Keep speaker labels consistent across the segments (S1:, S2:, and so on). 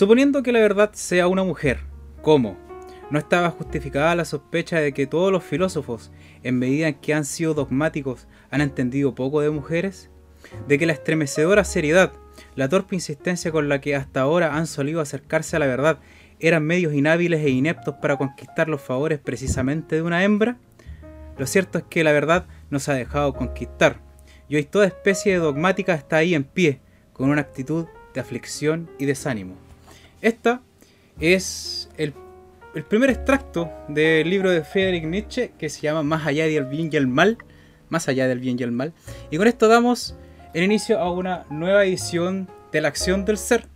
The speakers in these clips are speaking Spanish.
S1: Suponiendo que la verdad sea una mujer, ¿cómo? ¿No estaba justificada la sospecha de que todos los filósofos, en medida en que han sido dogmáticos, han entendido poco de mujeres? ¿De que la estremecedora seriedad, la torpe insistencia con la que hasta ahora han solido acercarse a la verdad, eran medios inhábiles e ineptos para conquistar los favores precisamente de una hembra? Lo cierto es que la verdad nos ha dejado conquistar, y hoy toda especie de dogmática está ahí en pie, con una actitud de aflicción y desánimo. Esta es el, primer extracto del libro de Friedrich Nietzsche que se llama Más allá del bien y el mal. Más allá del bien y el mal. Y con esto damos el inicio a una nueva edición de la acción del ser.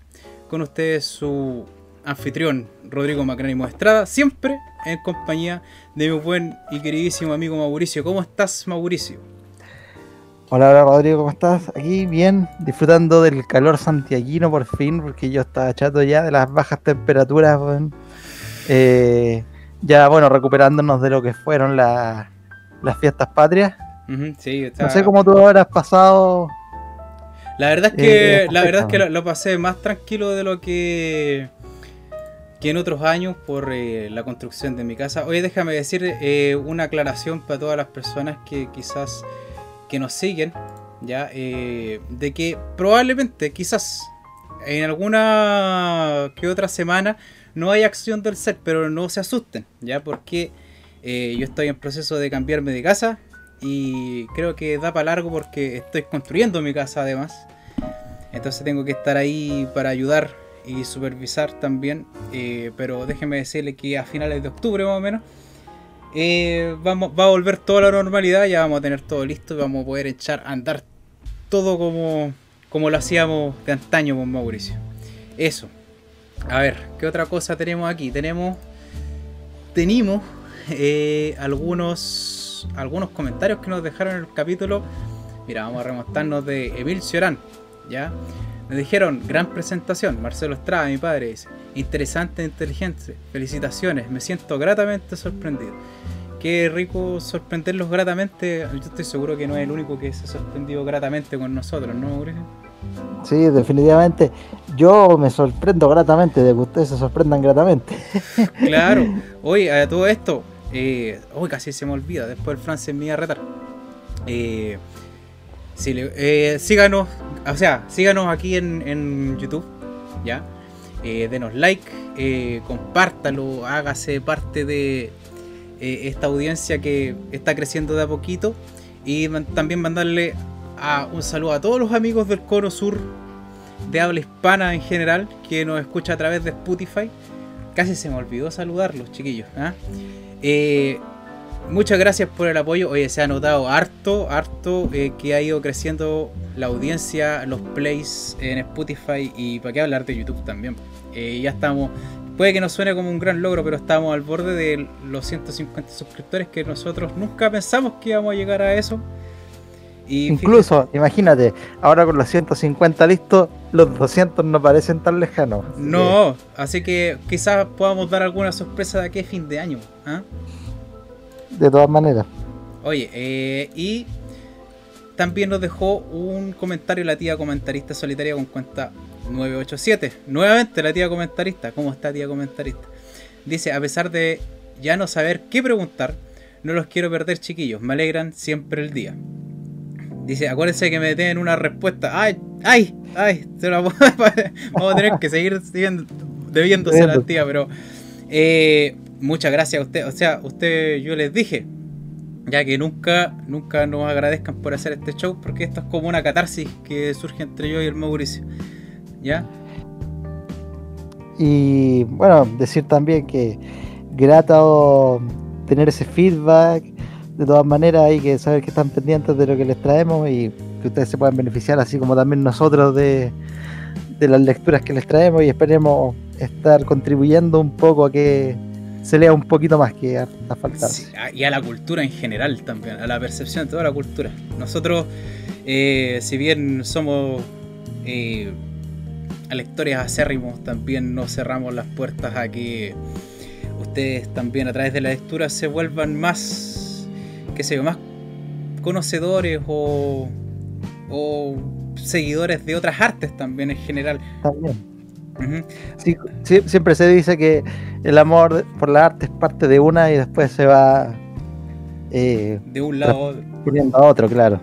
S1: Con ustedes su anfitrión Rodrigo Macránimo Estrada, siempre en compañía de mi buen y queridísimo amigo Mauricio. ¿Cómo estás, Mauricio?
S2: Hola, hola Rodrigo, ¿cómo estás? Aquí bien, disfrutando del calor santiaguino por fin, porque yo estaba chato ya de las bajas temperaturas. Eh, ya, bueno, recuperándonos de lo que fueron las fiestas patrias. sí, No sé cómo tú has pasado.
S1: La verdad es que, eh, la verdad es que lo, pasé más tranquilo de lo que, que en otros años por eh, la construcción de mi casa. Oye, déjame decir una aclaración para todas las personas que quizás que nos siguen, ya, eh, de que probablemente, quizás, en alguna que otra semana no hay acción del set, pero no se asusten, ya, porque eh, yo estoy en proceso de cambiarme de casa y creo que da para largo porque estoy construyendo mi casa además. Entonces tengo que estar ahí para ayudar y supervisar también. Eh, pero déjenme decirle que a finales de octubre más o menos eh, vamos, va a volver toda la normalidad, ya vamos a tener todo listo y vamos a poder echar a andar todo como, como lo hacíamos de antaño con Mauricio. Eso. A ver, ¿qué otra cosa tenemos aquí? Tenemos. Tenemos eh, algunos. algunos comentarios que nos dejaron en el capítulo. Mira, vamos a remontarnos de Emil Ciorán. ¿Ya? Me dijeron, gran presentación, Marcelo Estrada, mi padre dice. Interesante e inteligente. Felicitaciones, me siento gratamente sorprendido. Qué rico sorprenderlos gratamente. Yo estoy seguro que no es el único que se ha sorprendido gratamente con nosotros, ¿no, Mauricio?
S2: Sí, definitivamente. Yo me sorprendo gratamente de que ustedes se sorprendan gratamente.
S1: Claro. Oye, a todo esto, eh, hoy casi se me olvida, después el Francis me iba a retar. Eh, eh, síganos, o sea, síganos aquí en, YouTube, ¿ya? Eh, denos like, eh, compártalo, hágase parte de eh, esta audiencia que está creciendo de a poquito. Y también mandarle a, un saludo a todos los amigos del Coro Sur de habla hispana en general que nos escucha a través de Spotify. Casi se me olvidó saludarlos, chiquillos. ¿ah? Eh, muchas gracias por el apoyo. Oye, se ha notado harto, harto eh, que ha ido creciendo la audiencia, los plays en Spotify y para qué hablar de YouTube también. Eh, ya estamos, puede que no suene como un gran logro, pero estamos al borde de los 150 suscriptores que nosotros nunca pensamos que íbamos a llegar a eso.
S2: Incluso, imagínate, ahora con los 150 listos, los 200 no parecen tan lejanos.
S1: No, así que quizás podamos dar alguna sorpresa de aquí a fin de año. ¿ah?
S2: de todas maneras.
S1: Oye, eh, y también nos dejó un comentario la tía comentarista solitaria con cuenta 987. Nuevamente la tía comentarista. ¿Cómo está tía comentarista? Dice, a pesar de ya no saber qué preguntar, no los quiero perder chiquillos, me alegran siempre el día. Dice, acuérdense que me den una respuesta. ¡Ay! ¡Ay! ¡Ay! vamos a tener que seguir debiéndose a la tía, pero... Eh, muchas gracias a usted. O sea, usted, yo les dije, ya que nunca, nunca nos agradezcan por hacer este show, porque esto es como una catarsis que surge entre yo y el Mauricio. ¿Ya?
S2: Y bueno, decir también que grato tener ese feedback. De todas maneras, hay que saber que están pendientes de lo que les traemos y que ustedes se puedan beneficiar, así como también nosotros de, de las lecturas que les traemos y esperemos estar contribuyendo un poco a que se lea un poquito más que a, faltar.
S1: y a la cultura en general también, a la percepción de toda la cultura. Nosotros, eh, si bien somos eh, lectores acérrimos, también nos cerramos las puertas a que ustedes también a través de la lectura se vuelvan más, qué sé yo, más conocedores o, o seguidores de otras artes también en general. También
S2: siempre se dice que el amor por la arte es parte de una y después se va
S1: eh, de un lado
S2: a otro, claro.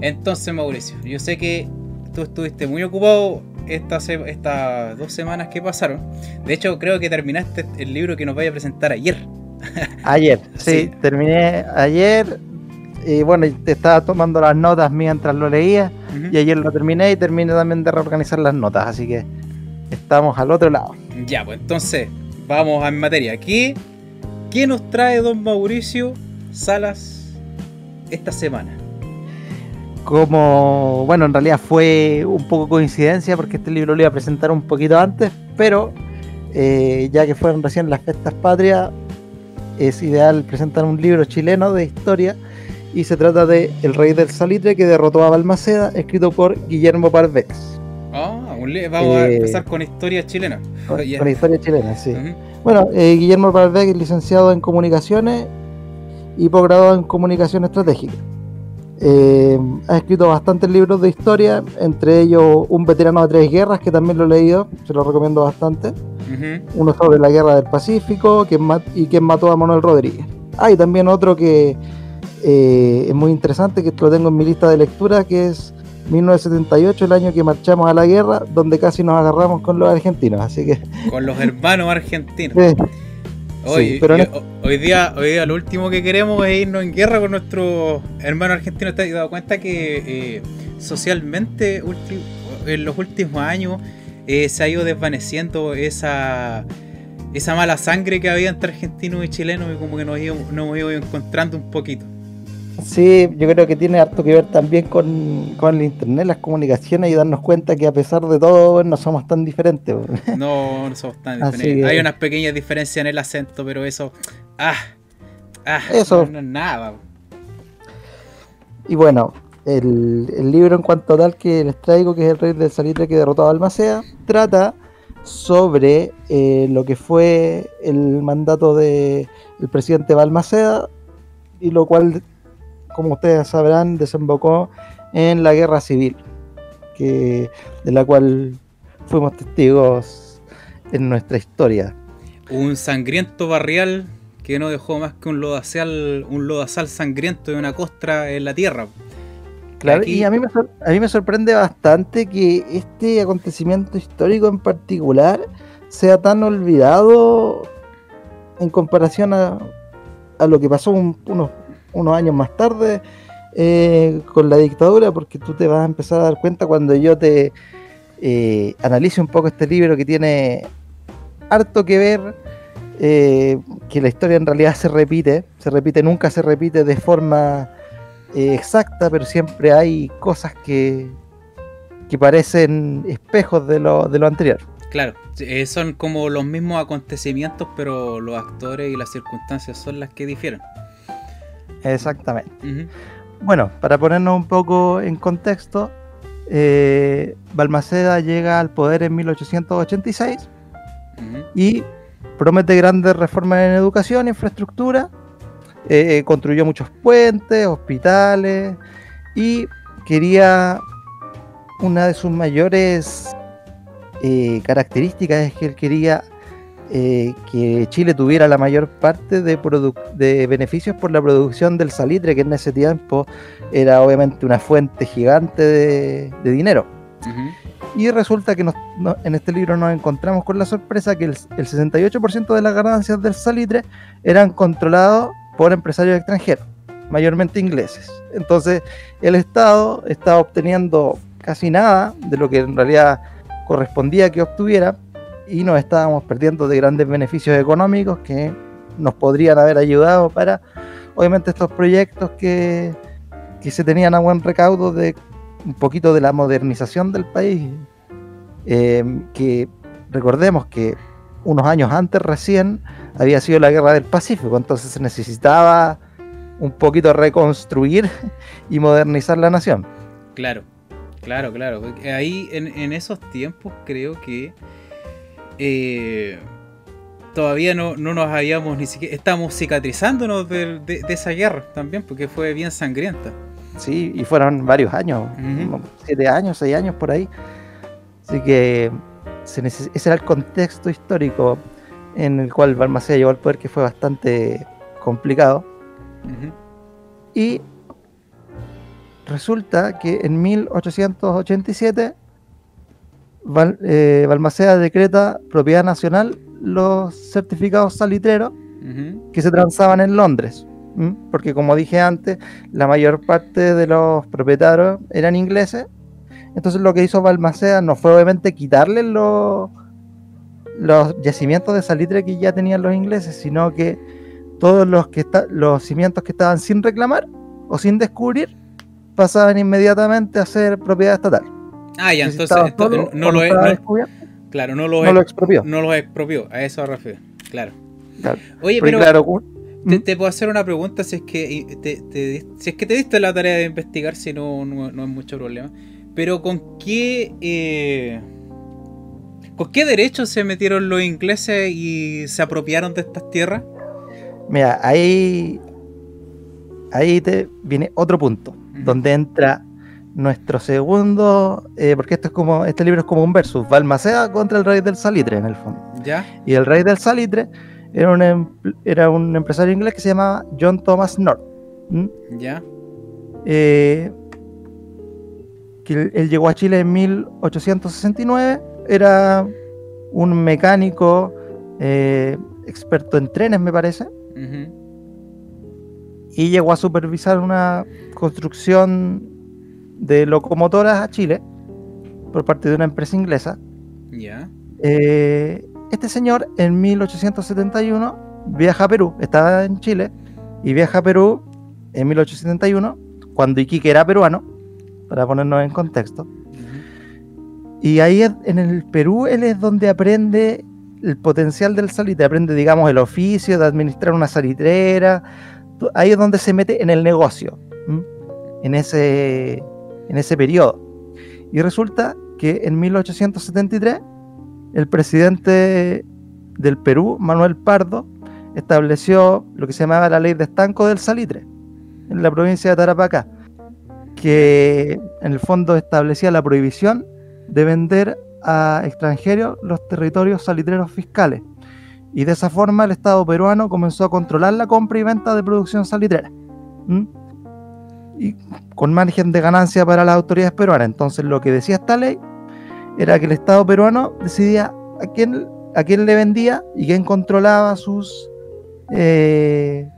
S1: Entonces, Mauricio, yo sé que tú estuviste muy ocupado estas, estas dos semanas que pasaron. De hecho, creo que terminaste el libro que nos vaya a presentar ayer.
S2: Ayer, sí, terminé ayer. Y bueno, estaba tomando las notas mientras lo leía. Y ayer lo terminé y terminé también de reorganizar las notas. Así que estamos al otro lado.
S1: Ya, pues entonces, vamos en materia. Aquí, ¿qué nos trae don Mauricio Salas esta semana?
S2: Como, bueno, en realidad fue un poco coincidencia porque este libro lo iba a presentar un poquito antes, pero eh, ya que fueron recién las fiestas patrias, es ideal presentar un libro chileno de historia y se trata de El Rey del Salitre que derrotó a Balmaceda, escrito por Guillermo Parvex.
S1: Ah, vamos a eh, empezar con historia chilena.
S2: Con, historia chilena, sí. Bueno, eh, Guillermo Parvex es licenciado en comunicaciones y posgrado en comunicación estratégica. Eh, ha escrito bastantes libros de historia, entre ellos Un veterano de tres guerras, que también lo he leído, se lo recomiendo bastante. Uno sobre la guerra del Pacífico y quien mató a Manuel Rodríguez. Hay ah, también otro que eh, es muy interesante, que lo tengo en mi lista de lectura, que es 1978, el año que marchamos a la guerra, donde casi nos agarramos con los argentinos. Así que
S1: con los hermanos argentinos. Hoy, hoy, día, hoy día lo último que queremos es irnos en guerra con nuestros hermanos argentinos. ¿Te has dado cuenta que eh, socialmente en los últimos años eh, se ha ido desvaneciendo esa, esa mala sangre que había entre argentinos y chilenos y como que nos, nos hemos ido encontrando un poquito?
S2: Sí, yo creo que tiene harto que ver también con, con el internet, las comunicaciones y darnos cuenta que a pesar de todo no somos tan diferentes.
S1: No, no somos tan diferentes. Hay unas pequeñas diferencias en el acento, pero eso. Ah, ah eso. No, es nada.
S2: Y bueno, el, el, libro en cuanto a tal que les traigo, que es El Rey del Salitre que derrotó a Almacea, trata sobre eh, lo que fue el mandato del el presidente Balmaceda y lo cual como ustedes sabrán, desembocó en la guerra civil, que, de la cual fuimos testigos en nuestra historia.
S1: Un sangriento barrial que no dejó más que un lodazal, un lodazal sangriento y una costra en la tierra.
S2: Claro, y a mí, me a mí me sorprende bastante que este acontecimiento histórico en particular sea tan olvidado en comparación a, a lo que pasó unos unos años más tarde eh, con la dictadura, porque tú te vas a empezar a dar cuenta cuando yo te eh, analice un poco este libro que tiene harto que ver, eh, que la historia en realidad se repite, se repite, nunca se repite de forma exacta, pero siempre hay cosas que, que parecen espejos de lo, de lo anterior.
S1: Claro, son como los mismos acontecimientos, pero los actores y las circunstancias son las que difieren.
S2: Exactamente. Bueno, para ponernos un poco en contexto, eh, Balmaceda llega al poder en 1886 y promete grandes reformas en educación, infraestructura, eh, construyó muchos puentes, hospitales y quería una de sus mayores eh, características es que él quería eh, que Chile tuviera la mayor parte de, de beneficios por la producción del salitre, que en ese tiempo era obviamente una fuente gigante de, dinero. Y resulta que en este libro nos encontramos con la sorpresa que el, 68% de las ganancias del salitre eran controlados por empresarios extranjeros, mayormente ingleses. Entonces el Estado estaba obteniendo casi nada de lo que en realidad correspondía que obtuviera y nos estábamos perdiendo de grandes beneficios económicos que nos podrían haber ayudado para, obviamente, estos proyectos que, se tenían a buen recaudo de un poquito de la modernización del país. Eh, que recordemos que unos años antes recién había sido la guerra del Pacífico, entonces se necesitaba un poquito reconstruir y modernizar la nación.
S1: Claro, claro, claro. Ahí en esos tiempos creo que eh, todavía no, nos habíamos ni siquiera. Estamos cicatrizándonos de, esa guerra también, porque fue bien sangrienta.
S2: Sí, y fueron varios años, siete años, seis años por ahí. Así que ese era el contexto histórico en el cual Balmaceda llegó al poder, que fue bastante complicado. Y resulta que en 1887 eh, Balmaceda decreta propiedad nacional los certificados salitreros que se transaban en Londres. Porque como dije antes, la mayor parte de los propietarios eran ingleses. Entonces lo que hizo Balmaceda no fue obviamente quitarle los, los yacimientos de salitre que ya tenían los ingleses, sino que todos los, que los cimientos que estaban sin reclamar o sin descubrir pasaban inmediatamente a ser propiedad estatal.
S1: Ah, ya, entonces no, lo, claro, no lo, expropió. No lo expropió, a eso refiero, claro. Oye, pero, ¿Mm? te, puedo hacer una pregunta si es que te, si es que te diste la tarea de investigar, si no, no, es mucho problema. Pero con qué eh, con qué derechos se metieron los ingleses y se apropiaron de estas tierras?
S2: Mira, ahí ahí te viene otro punto, donde entra nuestro segundo, eh, porque esto es como, este libro es como un versus, Balmaceda contra el rey del salitre en el fondo.
S1: ¿Ya?
S2: Y el rey del salitre era un, em, era un empresario inglés que se llamaba John Thomas North.
S1: ¿Ya?
S2: Eh, que él, llegó a Chile en 1869, era un mecánico eh, experto en trenes, me parece. Y llegó a supervisar una construcción de locomotoras a Chile por parte de una empresa inglesa.
S1: Ya.
S2: Eh, este señor en 1871 viaja a Perú, estaba en Chile y viaja a Perú en 1871 cuando Iquique era peruano, para ponernos en contexto. Y ahí en el Perú él es donde aprende el potencial del salitre, aprende, digamos, el oficio de administrar una salitrera. Ahí es donde se mete en el negocio, en ese, en ese periodo. Y resulta que en 1873 el presidente del Perú, Manuel Pardo, estableció lo que se llamaba la ley de estanco del salitre en la provincia de Tarapacá, que en el fondo establecía la prohibición de vender a extranjeros los territorios salitreros fiscales. Y de esa forma el Estado peruano comenzó a controlar la compra y venta de producción salitrera y con margen de ganancia para las autoridades peruanas. Entonces lo que decía esta ley era que el Estado peruano decidía a quién, a quién le vendía y quién controlaba sus, eh,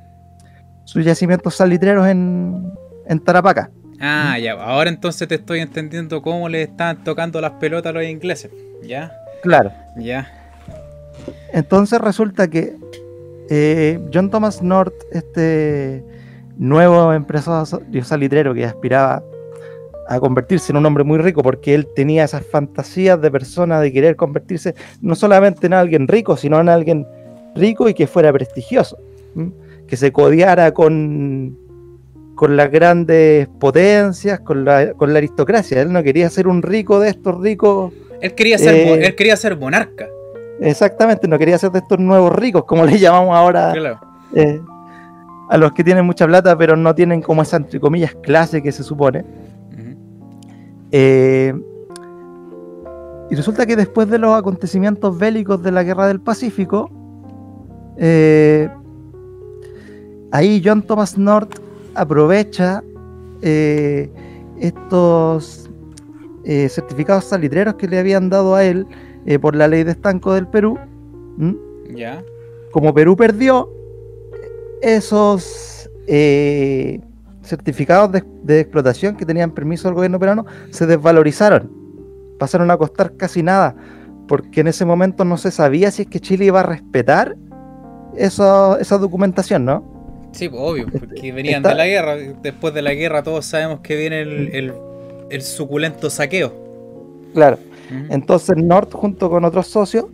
S2: sus yacimientos salitreros en, en Tarapaca.
S1: Ah, ya, ahora entonces te estoy entendiendo cómo le están tocando las pelotas a los ingleses, ¿ya?
S2: Claro.
S1: Ya.
S2: Entonces resulta que eh, John Thomas North, este nuevo empresario salitrero que aspiraba a convertirse en un hombre muy rico porque él tenía esas fantasías de persona de querer convertirse no solamente en alguien rico, sino en alguien rico y que fuera prestigioso, que se codiara con, con las grandes potencias, con la, con la aristocracia. Él no quería ser un rico de estos ricos.
S1: Él quería ser, eh, él quería ser monarca.
S2: Exactamente, no quería ser de estos nuevos ricos, como le llamamos ahora. Eh, a los que tienen mucha plata, pero no tienen como esa, entre comillas, clase que se supone. Eh, y resulta que después de los acontecimientos bélicos de la Guerra del Pacífico, eh, ahí John Thomas North aprovecha eh, estos certificados salitreros que le habían dado a él por la ley de estanco del Perú.
S1: Ya.
S2: Como Perú perdió, esos eh, certificados de, explotación que tenían permiso del gobierno peruano se desvalorizaron, pasaron a costar casi nada, porque en ese momento no se sabía si es que Chile iba a respetar esa documentación, ¿no?
S1: Sí, pues, obvio, porque venían de la guerra, después de la guerra todos sabemos que viene el, suculento saqueo.
S2: Claro, entonces North junto con otros socios,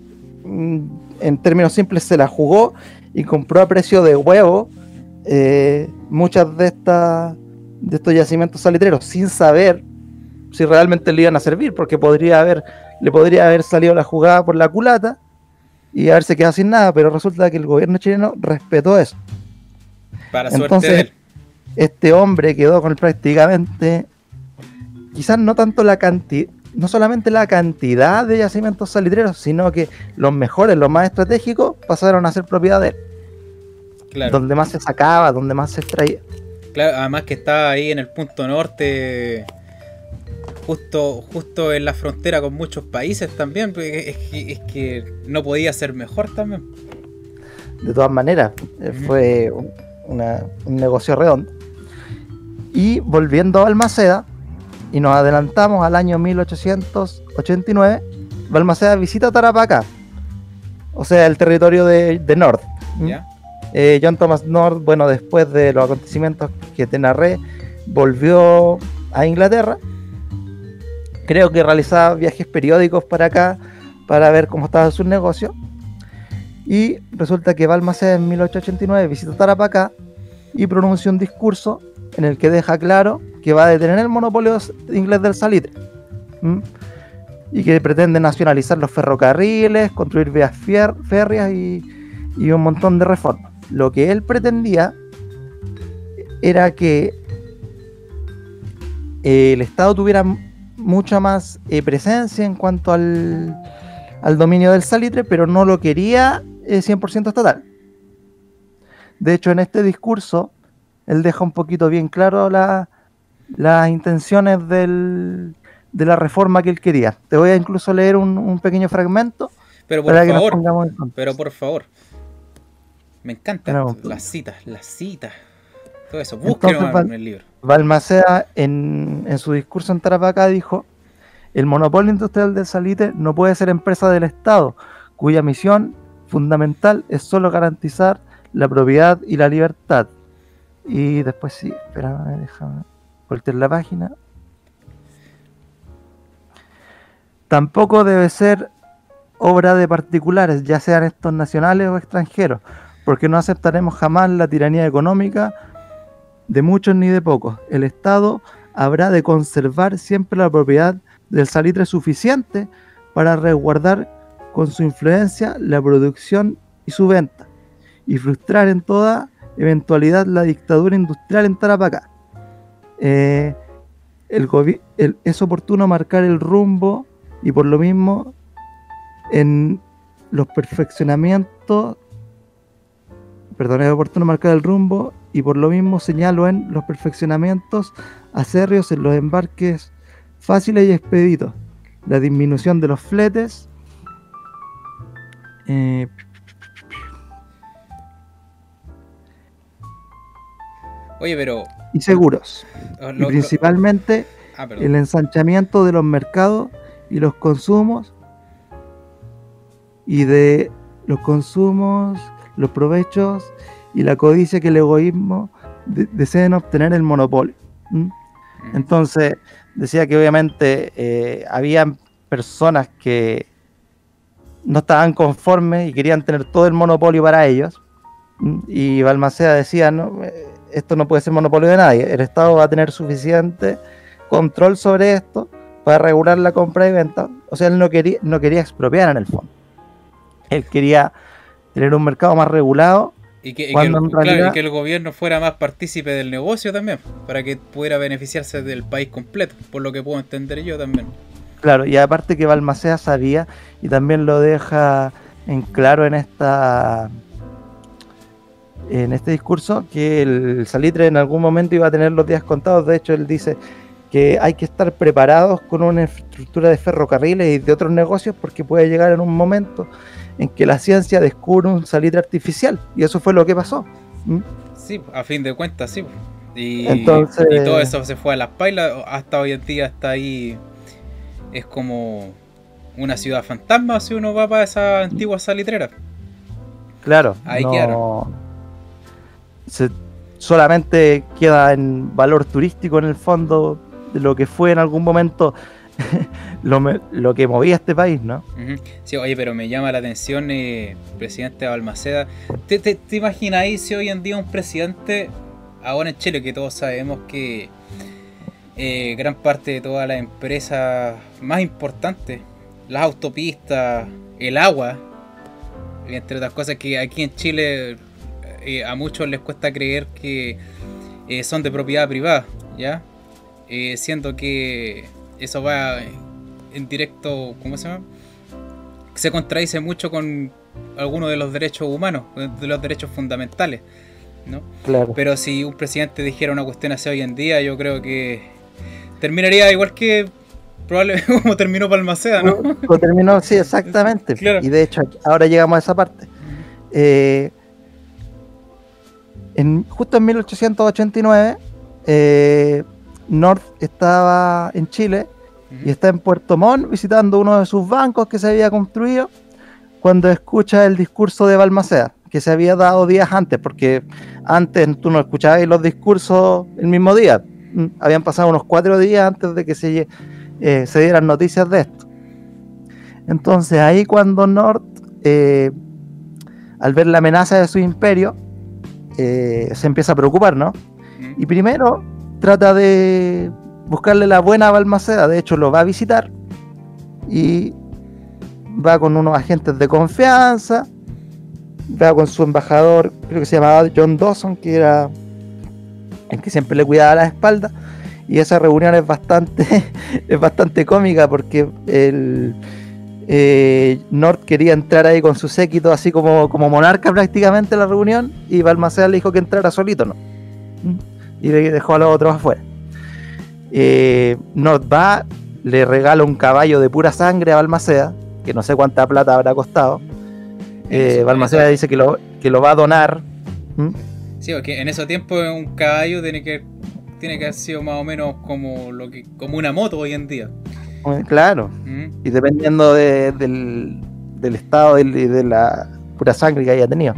S2: mm, en términos simples, se la jugó y compró a precio de huevo eh, muchas de estas de estos yacimientos salitreros sin saber si realmente le iban a servir, porque podría haber, le podría haber salido la jugada por la culata y haberse quedado sin nada, pero resulta que el gobierno chileno respetó eso.
S1: Para Entonces,
S2: este hombre quedó con prácticamente, quizás no tanto la cantidad, no solamente la cantidad de yacimientos salitreros, sino que los mejores, los más estratégicos, pasaron a ser propiedad de él. Claro. Donde más se sacaba, donde más se extraía.
S1: Claro, además que estaba ahí en el punto norte, justo, justo en la frontera con muchos países también, es que, es que no podía ser mejor también.
S2: De todas maneras, eh, fue un negocio redondo. Y volviendo a Balmaceda, y nos adelantamos al año 1889, Balmaceda visita Tarapacá, o sea, el territorio de, de Nord. Eh, John Thomas Nord, bueno, después de los acontecimientos que te narré, volvió a Inglaterra. Creo que realizaba viajes periódicos para acá para ver cómo estaba su negocio. Y resulta que Balmaceda en 1889 visita Tarapacá y pronuncia un discurso en el que deja claro que va a detener el monopolio inglés del salitre y que pretende nacionalizar los ferrocarriles, construir vías férreas y, un montón de reformas. Lo que él pretendía era que el Estado tuviera mucha más eh, presencia en cuanto al, al, dominio del salitre, pero no lo quería 100% eh, estatal. De hecho, en este discurso, él deja un poquito bien claro las intenciones del, de la reforma que él quería. Te voy a incluso leer un, pequeño fragmento.
S1: Pero por favor, pero por favor. Me encantan las citas, las citas. Todo eso, búsquenlo en el libro.
S2: Balmaceda en, en su discurso en Tarapacá dijo, el monopolio industrial del salite no puede ser empresa del Estado, cuya misión fundamental es solo garantizar la propiedad y la libertad. Y después sí, espérame, déjame la página. Tampoco debe ser obra de particulares, ya sean estos nacionales o extranjeros, porque no aceptaremos jamás la tiranía económica de muchos ni de pocos. El Estado habrá de conservar siempre la propiedad del salitre suficiente para resguardar con su influencia la producción y su venta, y frustrar en toda eventualidad la dictadura industrial en Tarapacá. Eh, es oportuno marcar el rumbo y por lo mismo en los perfeccionamientos, perdón, es oportuno marcar el rumbo y por lo mismo señalo en los perfeccionamientos acerrios en los embarques fáciles y expeditos, la disminución de los fletes, eh,
S1: Oye, pero.
S2: Y seguros. Ah, y principalmente ah, el ensanchamiento de los mercados y los consumos. Y de los consumos, los provechos y la codicia que el egoísmo deseen obtener el monopolio. Entonces, decía que obviamente eh, habían personas que no estaban conformes y querían tener todo el monopolio para ellos. Y Balmaceda decía, ¿no? Esto no puede ser monopolio de nadie. El Estado va a tener suficiente control sobre esto para regular la compra y venta. O sea, él no quería, no quería expropiar en el fondo. Él quería tener un mercado más regulado.
S1: Y que, el, gobierno fuera más partícipe del negocio también, para que pudiera beneficiarse del país completo, por lo que puedo entender yo también.
S2: Claro, y aparte que Balmacea sabía, y también lo deja en claro en esta en este discurso que el salitre en algún momento iba a tener los días contados. De hecho, él dice que hay que estar preparados con una infraestructura de ferrocarriles y de otros negocios porque puede llegar en un momento en que la ciencia descubre un salitre artificial. Y eso fue lo que pasó.
S1: ¿Mm? Sí, a fin de cuentas, sí. Y, Entonces, y todo eso se fue a las pailas. Hasta hoy en día está ahí. Es como una ciudad fantasma si uno va para esa antigua salitrera.
S2: Claro. Ahí quedaron solamente queda en valor turístico en el fondo de lo que fue en algún momento lo, que movía este país, ¿no?
S1: Sí, oye, pero me llama la atención, eh, presidente Balmaceda. ¿Te, te, te imagináis si hoy en día un presidente, ahora en Chile, que todos sabemos que eh, gran parte de todas las empresas más importantes, las autopistas, el agua, entre otras cosas que aquí en Chile eh, a muchos les cuesta creer que eh, son de propiedad privada, ¿ya? Eh, siento que eso va en directo, ¿cómo se llama? Se contradice mucho con algunos de los derechos humanos, de los derechos fundamentales. ¿no?
S2: Claro.
S1: Pero si un presidente dijera una cuestión así hoy en día, yo creo que terminaría igual que probablemente como terminó Palmaceda, ¿no?
S2: Como terminó, sí, exactamente. Y de hecho, ahora llegamos a esa parte. Eh, en, justo en 1889, eh, North estaba en Chile y está en Puerto Montt visitando uno de sus bancos que se había construido cuando escucha el discurso de Balmaceda, que se había dado días antes, porque antes tú no escuchabas los discursos el mismo día. Mm, habían pasado unos cuatro días antes de que se, eh, se dieran noticias de esto. Entonces ahí cuando North, eh, al ver la amenaza de su imperio, eh, se empieza a preocupar, ¿no? Y primero trata de buscarle la buena a Balmaceda, de hecho lo va a visitar y va con unos agentes de confianza, va con su embajador, creo que se llamaba John Dawson, que era el que siempre le cuidaba la espalda, y esa reunión es bastante, es bastante cómica porque el eh, North quería entrar ahí con su séquito, así como, como monarca prácticamente en la reunión, y Balmaceda le dijo que entrara solito, ¿no? Y dejó a los otros afuera. Eh, North va, le regala un caballo de pura sangre a Balmaceda, que no sé cuánta plata habrá costado. Eh, Balmaceda dice que lo, que lo va a donar.
S1: Sí, porque en ese tiempo un caballo tiene que, tiene que haber sido más o menos como, lo que, como una moto hoy en día.
S2: Claro. Y dependiendo del, estado y de, la pura sangre que haya tenido.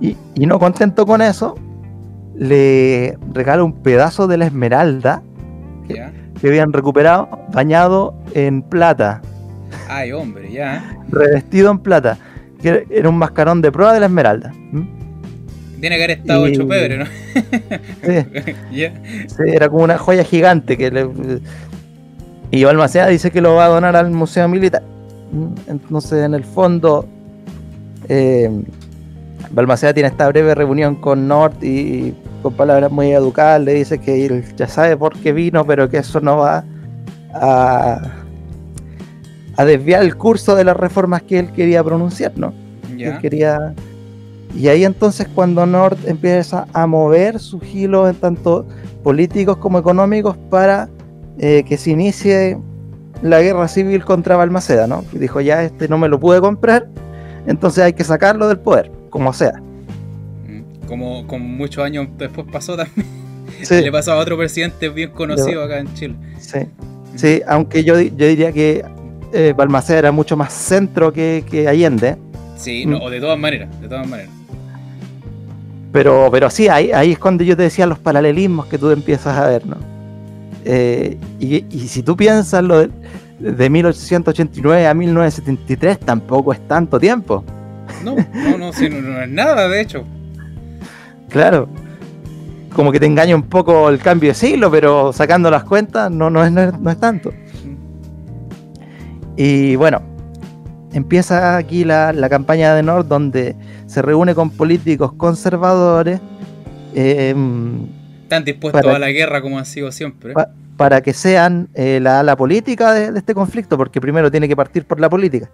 S2: y, no contento con eso, le regala un pedazo de la esmeralda que, habían recuperado, bañado en plata.
S1: Ay, hombre, ya.
S2: Revestido en plata. Que era un mascarón de prueba de la esmeralda.
S1: Tiene que haber estado hecho pebre, ¿no?
S2: sí. era como una joya gigante que le, y Balmaceda dice que lo va a donar al Museo Militar. Entonces, en el fondo, eh, Balmaceda tiene esta breve reunión con Nord y, con palabras muy educadas le dice que él ya sabe por qué vino, pero que eso no va a, a desviar el curso de las reformas que él quería pronunciar, ¿no? Él quería... Y ahí entonces cuando Nord empieza a mover sus hilos en tanto políticos como económicos para eh, que se inicie la guerra civil contra Balmaceda, ¿no? Y dijo, ya este no me lo pude comprar, entonces hay que sacarlo del poder, como sea.
S1: Mm, como, con muchos años después pasó también. Le pasó a otro presidente bien conocido acá en Chile.
S2: Sí, sí aunque yo, yo diría que eh, Balmaceda era mucho más centro que, Allende.
S1: Sí, no, mm. o de todas maneras, de todas maneras.
S2: Pero, pero sí, ahí, ahí es cuando yo te decía los paralelismos que tú empiezas a ver, ¿no? Eh, y, si tú piensas lo de, 1889 a 1973, tampoco es tanto tiempo.
S1: No, no, no, no, es nada, de hecho.
S2: Claro. Como que te engaña un poco el cambio de siglo, pero sacando las cuentas no, no, es, no es, tanto. Y bueno, empieza aquí la, campaña de Nord donde se reúne con políticos conservadores.
S1: Eh, están dispuestos a la guerra como ha sido siempre.
S2: Para que sean eh, la, política de, este conflicto, porque primero tiene que partir por la política.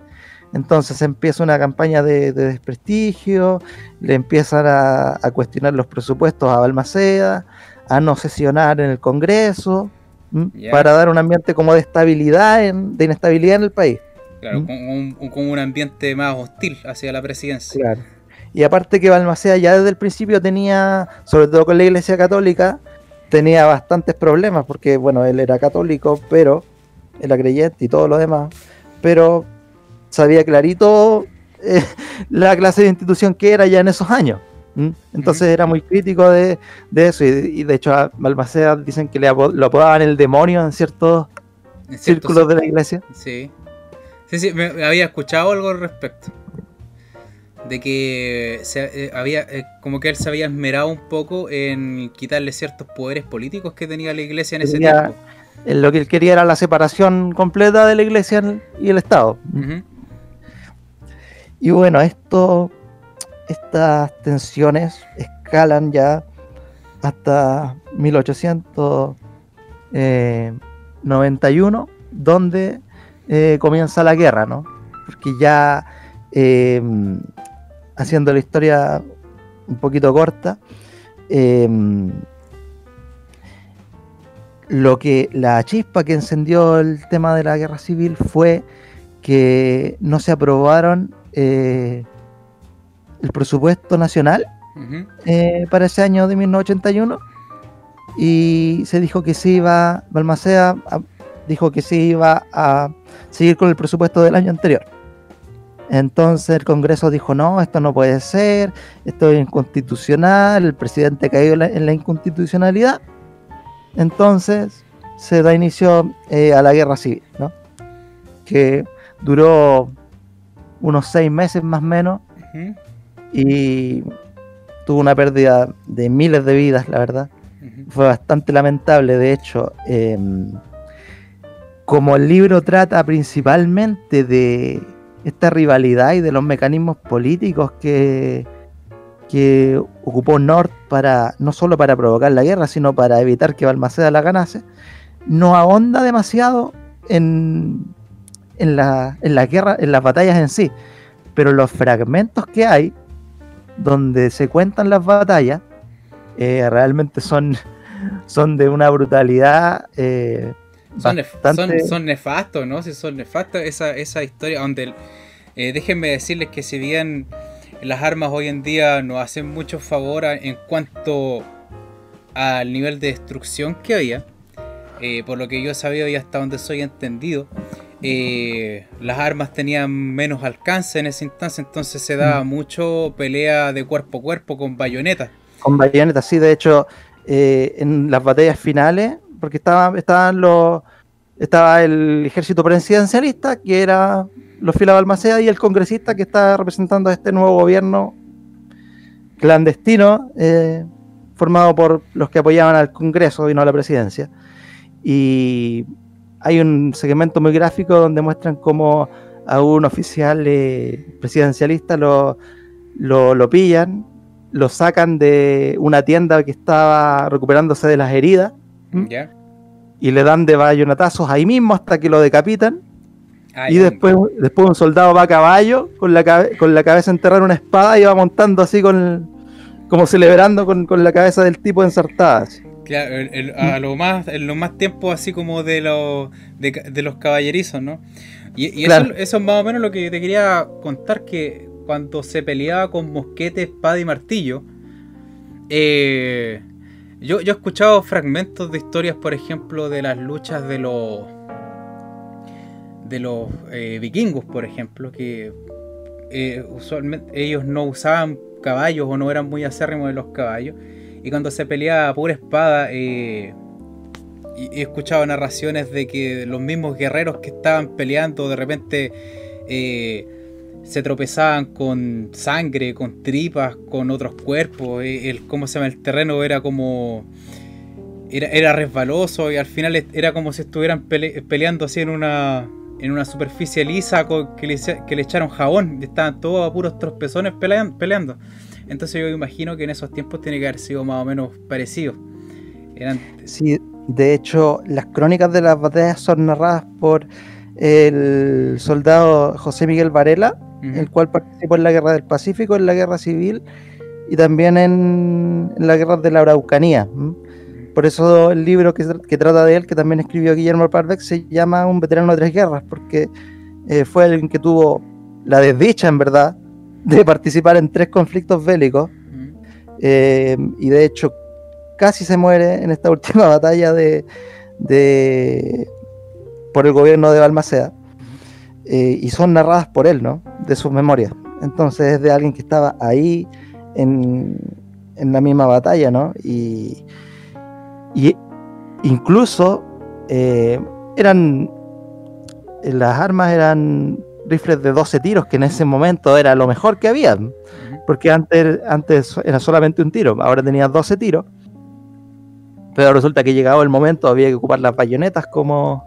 S2: Entonces empieza una campaña de, desprestigio, le empiezan a, cuestionar los presupuestos a Balmaceda, a no sesionar en el Congreso, para dar un ambiente como de estabilidad, de inestabilidad en el país.
S1: Claro, con un, ambiente más hostil hacia la presidencia.
S2: Claro. Y aparte que Balmaceda ya desde el principio tenía, sobre todo con la iglesia católica, tenía bastantes problemas, porque bueno, él era católico, pero era creyente y todo lo demás, pero sabía clarito eh, la clase de institución que era ya en esos años. Entonces era muy crítico de, eso, y, de hecho a Balmaceda dicen que le lo apodaban el demonio en ciertos círculos de la iglesia.
S1: Sí, sí, sí, me había escuchado algo al respecto de que se, eh, había eh, como que él se había esmerado un poco en quitarle ciertos poderes políticos que tenía la iglesia en ese tiempo.
S2: Lo que él quería era la separación completa de la iglesia y el Estado. Y bueno, esto, estas tensiones escalan ya hasta 1891, eh, donde comienza la guerra, ¿no? Porque ya, haciendo la historia un poquito corta, em, lo que la chispa que encendió el tema de la guerra civil fue que no se aprobaron eh, el presupuesto nacional eh, para ese año de 1981 y se dijo que se iba, Balmaceda dijo que se iba a seguir con el presupuesto del año anterior. Entonces el Congreso dijo, no, esto no puede ser, esto es inconstitucional, el presidente cayó en la inconstitucionalidad. Entonces se da inicio eh, a la guerra civil, ¿no? que duró unos seis meses más o menos y tuvo una pérdida de miles de vidas, la verdad. Fue bastante lamentable, de hecho. Em, como el libro trata principalmente de esta rivalidad y de los mecanismos políticos que, que ocupó Nord para no solo para provocar la guerra, sino para evitar que Balmaceda la ganase, no ahonda demasiado en, en, la, en la guerra, en las batallas en sí. Pero los fragmentos que hay, donde se cuentan las batallas, eh, realmente son, son de una brutalidad eh,
S1: son, son, nefastos, ¿no? Si son nefastos esa, esa historia donde... Eh, déjenme decirles que si bien las armas hoy en día nos hacen mucho favor en cuanto al nivel de destrucción que había, eh, por lo que yo he sabido y hasta donde soy entendido, eh, las armas tenían menos alcance en esa instancia, entonces se daba mm. mucho pelea de cuerpo a cuerpo con bayonetas.
S2: Con bayonetas, sí, de hecho, en las batallas finales porque estaba, estaban estaba el ejército presidencialista, que era los fila Balmaceda, y el congresista que está representando a este nuevo gobierno clandestino, eh, formado por los que apoyaban al Congreso y no a la presidencia. Y hay un segmento muy gráfico donde muestran cómo a un oficial eh, presidencialista lo, lo, pillan, lo sacan de una tienda que estaba recuperándose de las heridas y le dan de bayonetazos ahí mismo hasta que lo decapitan. y después, después un soldado va a caballo con la, con la cabeza enterrada en una espada y va montando así con como celebrando con, la cabeza del tipo ensartada.
S1: Claro, a lo más, en lo más tiempo así como de, los de, los caballerizos, ¿no? Y, eso, eso, es más o menos lo que te quería contar, que cuando se peleaba con mosquete, espada y martillo, eh, yo, he escuchado fragmentos de historias, por ejemplo, de las luchas de los de los eh, vikingos, por ejemplo, que eh, usualmente ellos no usaban caballos o no eran muy acérrimos de los caballos. Y cuando se peleaba a pura espada, eh, he escuchado narraciones de que los mismos guerreros que estaban peleando de repente se tropezaban con sangre, con tripas, con otros cuerpos. Eh, el, ¿Cómo se llama? El terreno era como. Era, era resbaloso y al final era como si estuvieran peleando así en una, en una superficie lisa que, le, que le echaron jabón estaban todos a puros trospezones peleando. Entonces yo imagino que en esos tiempos tiene que haber sido más o menos parecido.
S2: Eran... Sí, de hecho, las crónicas de las batallas son narradas por el soldado José Miguel Varela, el cual participó en la Guerra del Pacífico, en la Guerra Civil y también en, la Guerra de la Araucanía. Por eso el libro que, trata de él, que también escribió Guillermo Parvex, se llama Un veterano de tres guerras, porque eh, fue alguien que tuvo la desdicha, en verdad, de participar en tres conflictos bélicos. Eh, y de hecho, casi se muere en esta última batalla de, de por el gobierno de Balmaceda. Eh, y son narradas por él, ¿no? De sus memorias. Entonces es de alguien que estaba ahí en, la misma batalla, ¿no? Y, incluso eh, eran, las armas eran rifles de 12 tiros, que en ese momento era lo mejor que había, porque antes, antes era solamente un tiro, ahora tenía 12 tiros, pero resulta que llegado el momento había que ocupar las bayonetas como,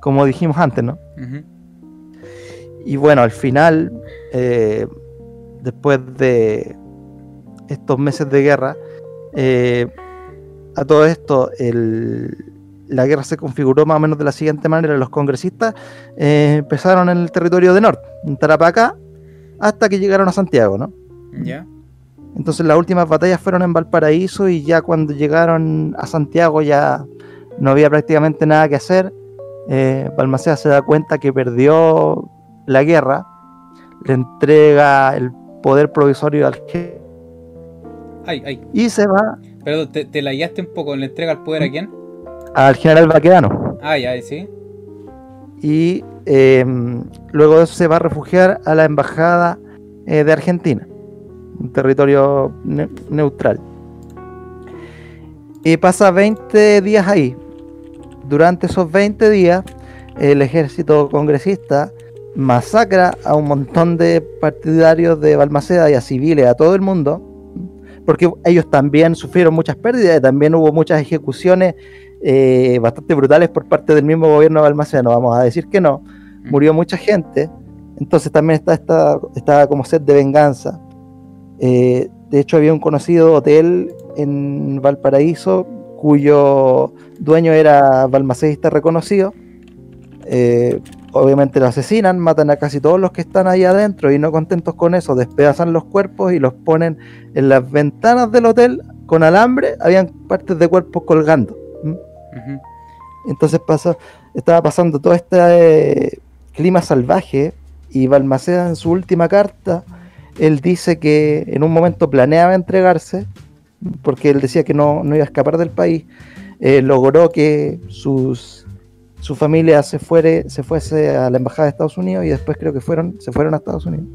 S2: como dijimos antes, ¿no? Y bueno, al final, eh, después de estos meses de guerra, eh, a todo esto, el, la guerra se configuró más o menos de la siguiente manera. Los congresistas eh, empezaron en el territorio de norte, en Tarapacá, hasta que llegaron a Santiago, ¿no?
S1: Ya.
S2: Entonces las últimas batallas fueron en Valparaíso y ya cuando llegaron a Santiago ya no había prácticamente nada que hacer. Eh, Balmaceda se da cuenta que perdió la guerra, le entrega el poder provisorio al jefe
S1: Ay, ay.
S2: y se va
S1: Pero te, te la guiaste un poco. ¿Le entrega el poder a quién?
S2: al general Baquedano.
S1: Ah, ya, sí.
S2: y eh, luego de eso se va a refugiar a la embajada eh, de Argentina, un territorio ne- neutral. Y pasa 20 días ahí. Durante esos 20 días, el ejército congresista masacra a un montón de partidarios de Balmaceda y a civiles, a todo el mundo, porque ellos también sufrieron muchas pérdidas y también hubo muchas ejecuciones eh, bastante brutales por parte del mismo gobierno de Balmaceda, no vamos a decir que no, murió mucha gente, entonces también está esta, esta como sed de venganza. Eh, de hecho, había un conocido hotel en Valparaíso cuyo dueño era balmacedista reconocido. Eh, obviamente lo asesinan, matan a casi todos los que están ahí adentro y no contentos con eso, despedazan los cuerpos y los ponen en las ventanas del hotel con alambre, habían partes de cuerpos colgando. Entonces pasó, estaba pasando todo este eh, clima salvaje y Balmaceda en su última carta, él dice que en un momento planeaba entregarse, porque él decía que no, no iba a escapar del país, eh, logró que sus, su familia se, fuere, se fuese a la embajada de Estados Unidos y después creo que fueron, se fueron a Estados Unidos.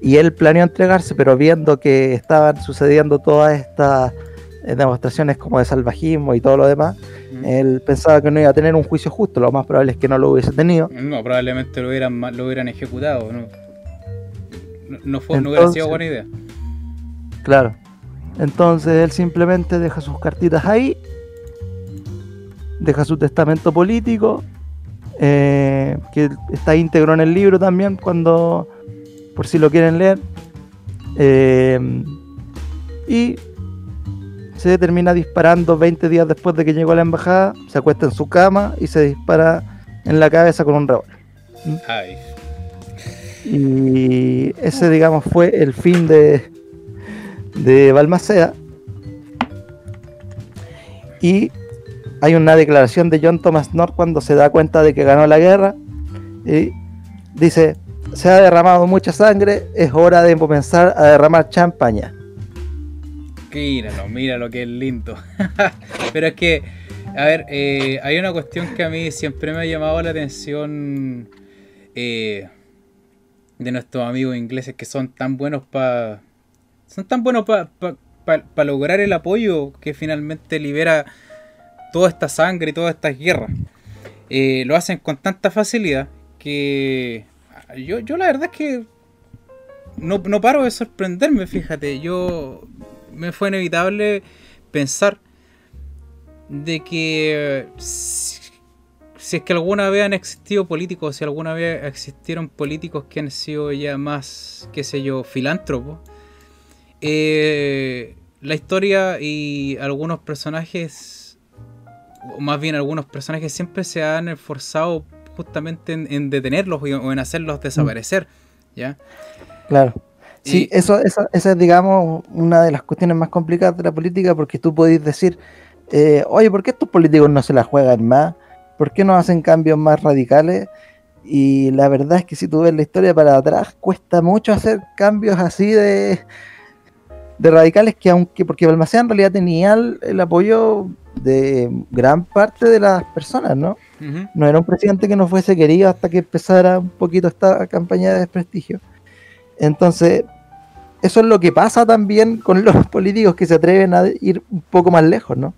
S2: Y él planeó entregarse, pero viendo que estaban sucediendo todas estas eh, demostraciones como de salvajismo y todo lo demás,
S1: Ujú.
S2: él pensaba que no iba a tener un juicio justo, lo más probable es que no lo hubiese tenido.
S1: No, probablemente lo hubieran, lo hubieran ejecutado. No, no, fue, no hubiera sido buena idea.
S2: Claro. Entonces él simplemente deja sus cartitas ahí, deja su testamento político, eh, que está íntegro en el libro también, cuando, por si lo quieren leer, eh, y se termina disparando 20 días después de que llegó a la embajada, se acuesta en su cama y se dispara en la cabeza con un revólver.
S1: Ay.
S2: Y ese, digamos, fue el fin de, de Balmaceda. Y hay una declaración de John Thomas North cuando se da cuenta de que ganó la guerra. Y dice, se ha derramado mucha sangre, es hora de comenzar a derramar champaña.
S1: Míralo, míralo que es lindo. Pero es que, a ver, eh, hay una cuestión que a mí siempre me ha llamado la atención eh, de nuestros amigos ingleses que son tan buenos para. Son tan buenos para lograr el apoyo que finalmente libera toda esta sangre y todas estas guerras. Eh, lo hacen con tanta facilidad que yo, yo la verdad es que no, no paro de sorprenderme, fíjate. Yo me fue inevitable pensar de que si, si es que alguna vez han existido políticos, si alguna vez existieron políticos que han sido ya más, qué sé yo, filántropos, eh, la historia y algunos personajes, o más bien algunos personajes, siempre se han esforzado justamente en, en detenerlos o en hacerlos desaparecer. ¿Ya?
S2: Claro. Sí,
S1: Y-
S2: eso, esa, esa es, digamos, una de las cuestiones más complicadas de la política, porque tú podés decir, eh, oye, ¿por qué estos políticos no se la juegan más? ¿Por qué no hacen cambios más radicales? Y la verdad es que si tú ves la historia para atrás, cuesta mucho hacer cambios así de, de radicales que aunque, porque Balmaceda en realidad tenía el, el apoyo de gran parte de las personas, ¿no? No era un presidente que no fuese querido hasta que empezara un poquito esta campaña de desprestigio. Entonces, eso es lo que pasa también con los políticos que se atreven a ir un poco más lejos, ¿no?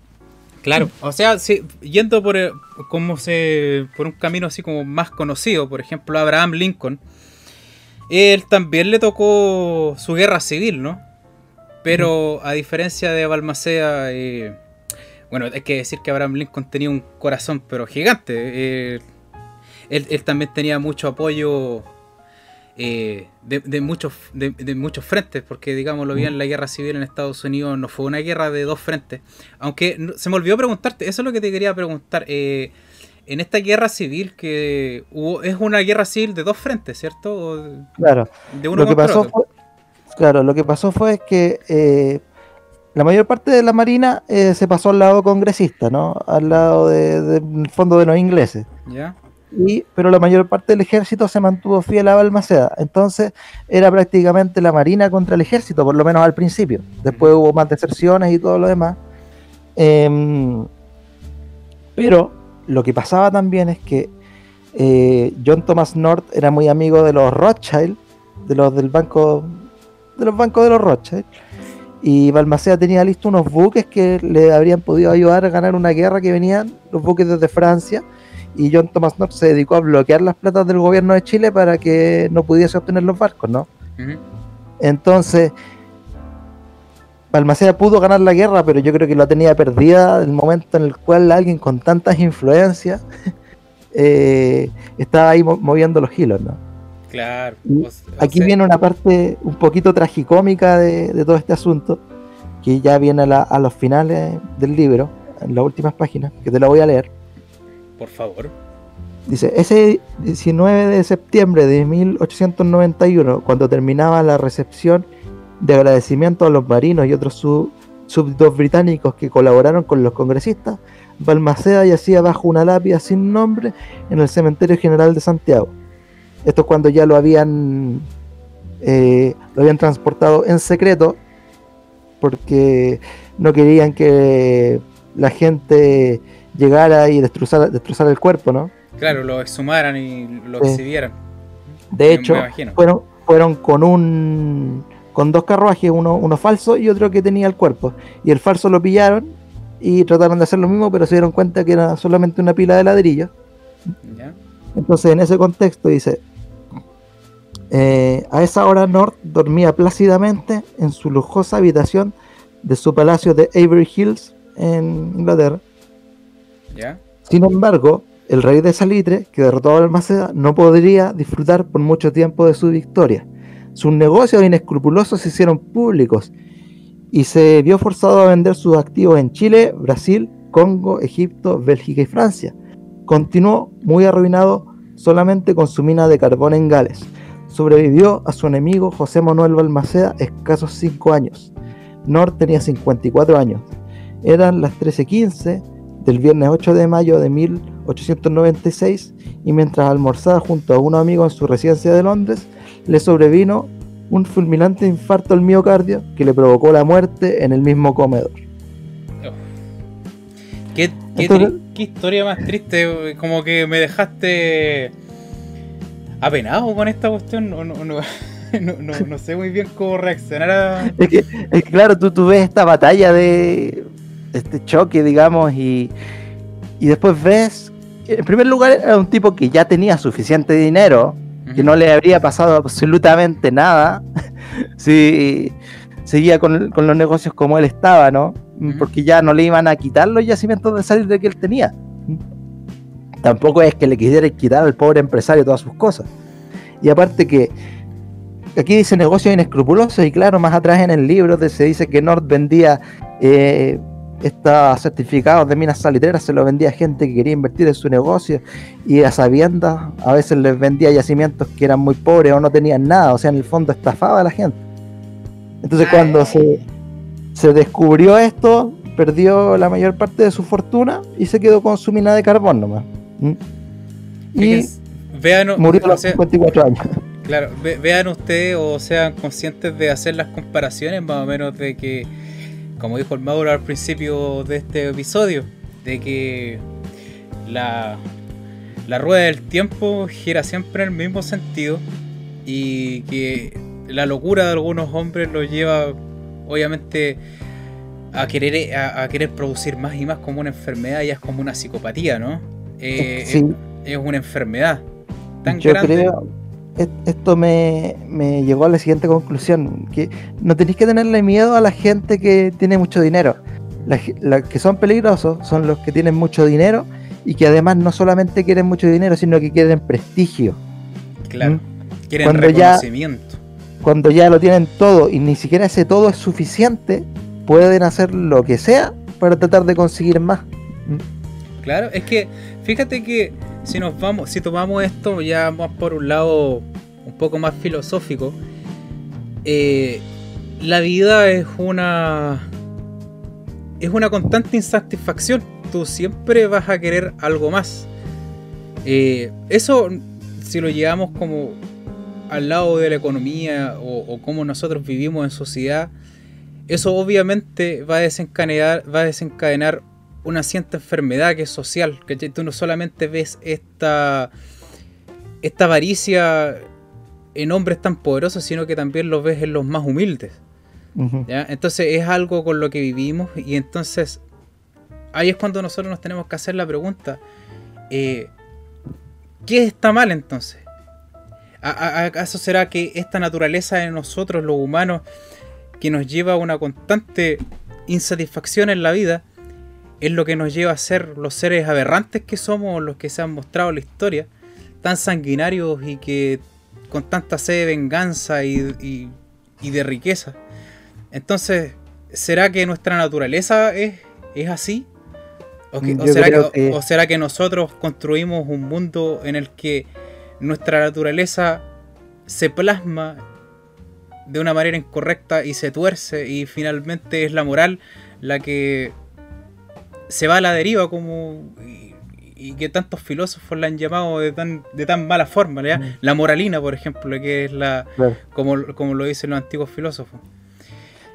S1: Claro, o sea, yendo por, eh, como se, por un camino así como más conocido, por ejemplo, Abraham Lincoln, él también le tocó su guerra civil, ¿no? Pero a diferencia de Balmaceda, eh, bueno, hay que decir que Abraham Lincoln tenía un corazón pero gigante. eh, él, él también tenía mucho apoyo eh, de, muchos, de, muchos frentes, porque digámoslo bien, la guerra civil en Estados Unidos no fue una guerra de dos frentes. Aunque se me olvidó preguntarte, eso es lo que te quería preguntar. Eh, en esta guerra civil que hubo, es una guerra civil de dos frentes, ¿cierto?
S2: claro. De uno lo que pasó fue, claro, lo que pasó fue que la mayor parte de la marina se pasó al lado congresista, ¿no? Al lado del fondo de los ingleses.
S1: ¿Ya?
S2: pero la mayor parte del ejército se mantuvo fiel a Balmaceda. Entonces era prácticamente la marina contra el ejército, por lo menos al principio. Después hubo más deserciones y todo lo demás. Em, pero lo que pasaba también es que eh, John Thomas North era muy amigo de los Rothschild, de los del banco, de los bancos de los Rothschild. Y Balmaceda tenía listo unos buques que le habrían podido ayudar a ganar una guerra que venían, los buques desde Francia y John Thomas North se dedicó a bloquear las platas del gobierno de Chile para que no pudiese obtener los barcos, ¿no? Entonces, Balmaceda pudo ganar la guerra, pero yo creo que lo tenía perdida el momento en el cual alguien con tantas influencias eh, estaba ahí moviendo los hilos, ¿no?
S1: Claro.
S2: aquí viene una parte un poquito tragicómica de, todo este asunto, que ya viene a, a los finales del libro, en las últimas páginas, que te la voy a leer
S1: por favor.
S2: Dice, ese 19 de septiembre de 1891, cuando terminaba la recepción de agradecimiento a los marinos y otros súbditos británicos que colaboraron con los congresistas, Balmaceda yacía bajo una lápida sin nombre en el Cementerio General de Santiago. Esto es cuando ya lo habían, eh, lo habían transportado en secreto porque no querían que la gente llegara y destrozar, destrozar el cuerpo, ¿no?
S1: Claro, lo exhumaran y lo exhibieran.
S2: De hecho, fueron, fueron con un con dos carruajes, uno, uno falso y otro que tenía el cuerpo. Y el falso lo pillaron y trataron de hacer lo mismo, pero se dieron cuenta que era solamente una pila de ladrillos. Entonces, en ese contexto dice, eh, a esa hora North dormía plácidamente en su lujosa habitación de su palacio de Avery Hills en Inglaterra. Sin embargo, el rey de Salitre, que derrotó a Balmaceda, no podría disfrutar por mucho tiempo de su victoria. Sus negocios inescrupulosos se hicieron públicos y se vio forzado a vender sus activos en Chile, Brasil, Congo, Egipto, Bélgica y Francia. Continuó muy arruinado solamente con su mina de carbón en Gales. Sobrevivió a su enemigo José Manuel Balmaceda escasos 5 años. Nord tenía 54 años. Eran las 13:15 del viernes 8 de mayo de 1896 y mientras almorzaba junto a un amigo en su residencia de Londres, le sobrevino un fulminante infarto al miocardio que le provocó la muerte en el mismo comedor.
S1: ¿Qué, historia más triste, como que me dejaste apenado con esta cuestión. No, no, no, sé muy bien cómo reaccionar a...
S2: Es que, es claro, tú, tú ves esta batalla de este choque, digamos, y, y después ves, en primer lugar, era un tipo que ya tenía suficiente dinero, que no le habría pasado absolutamente nada si seguía con, los negocios como él estaba, ¿no? Porque ya no le iban a quitar los yacimientos de salir de que él tenía. Tampoco es que le quisiera quitar al pobre empresario todas sus cosas. Y aparte que aquí dice negocios inescrupulosos y claro, más atrás en el libro se dice que Nord vendía eh, estos certificados de minas salitreras se los vendía a gente que quería invertir en su negocio y a sabiendas a veces les vendía yacimientos que eran muy pobres o no tenían nada, o sea, en el fondo estafaba a la gente. Entonces cuando se, se descubrió esto, perdió la mayor parte de su fortuna y se quedó con su mina de carbón nomás.
S1: Y
S2: murió a los 54 años.
S1: Claro, vean ustedes o sean conscientes de hacer las comparaciones más o menos de que como dijo el Mauro al principio de este episodio, de que la, la rueda del tiempo gira siempre en el mismo sentido y que la locura de algunos hombres los lleva obviamente a querer, a, querer producir más y más como una enfermedad, ya es como una psicopatía, ¿no? Eh, es, una enfermedad tan grande
S2: esto me, llegó a la siguiente conclusión, que no tenéis que tenerle miedo a la gente que tiene mucho dinero. Los que son peligrosos son los que tienen mucho dinero y que además no solamente quieren mucho dinero, sino que quieren prestigio.
S1: Claro. ¿Mm? Quieren cuando reconocimiento.
S2: Ya, cuando ya lo tienen todo y ni siquiera ese todo es suficiente, pueden hacer lo que sea para tratar de conseguir más.
S1: Claro, es que fíjate que si nos vamos, si tomamos esto ya más por un lado un poco más filosófico, eh, la vida es una es una constante insatisfacción. Tú siempre vas a querer algo más. Eh, eso, si lo llevamos como al lado de la economía o, o cómo nosotros vivimos en sociedad, eso obviamente va a desencadenar, va a desencadenar una cierta enfermedad que es social, que tú no solamente ves esta, esta avaricia en hombres tan poderosos, sino que también lo ves en los más humildes. Entonces es algo con lo que vivimos y entonces ahí es cuando nosotros nos tenemos que hacer la pregunta, eh, ¿qué está mal entonces? ¿Acaso será que esta naturaleza de nosotros los humanos que nos lleva a una constante insatisfacción en la vida es lo que nos lleva a ser los seres aberrantes que somos, los que se han mostrado en la historia, tan sanguinarios y que con tanta sed de venganza y, de riqueza. Entonces, ¿será que nuestra naturaleza es, es así? ¿O, ¿O será que nosotros construimos un mundo en el que nuestra naturaleza se plasma de una manera incorrecta y se tuerce y finalmente es la moral la que se va a la deriva como y, que tantos filósofos la han llamado de tan, de tan mala forma, mm. La moralina, por ejemplo, que es la como, como lo dicen los antiguos filósofos.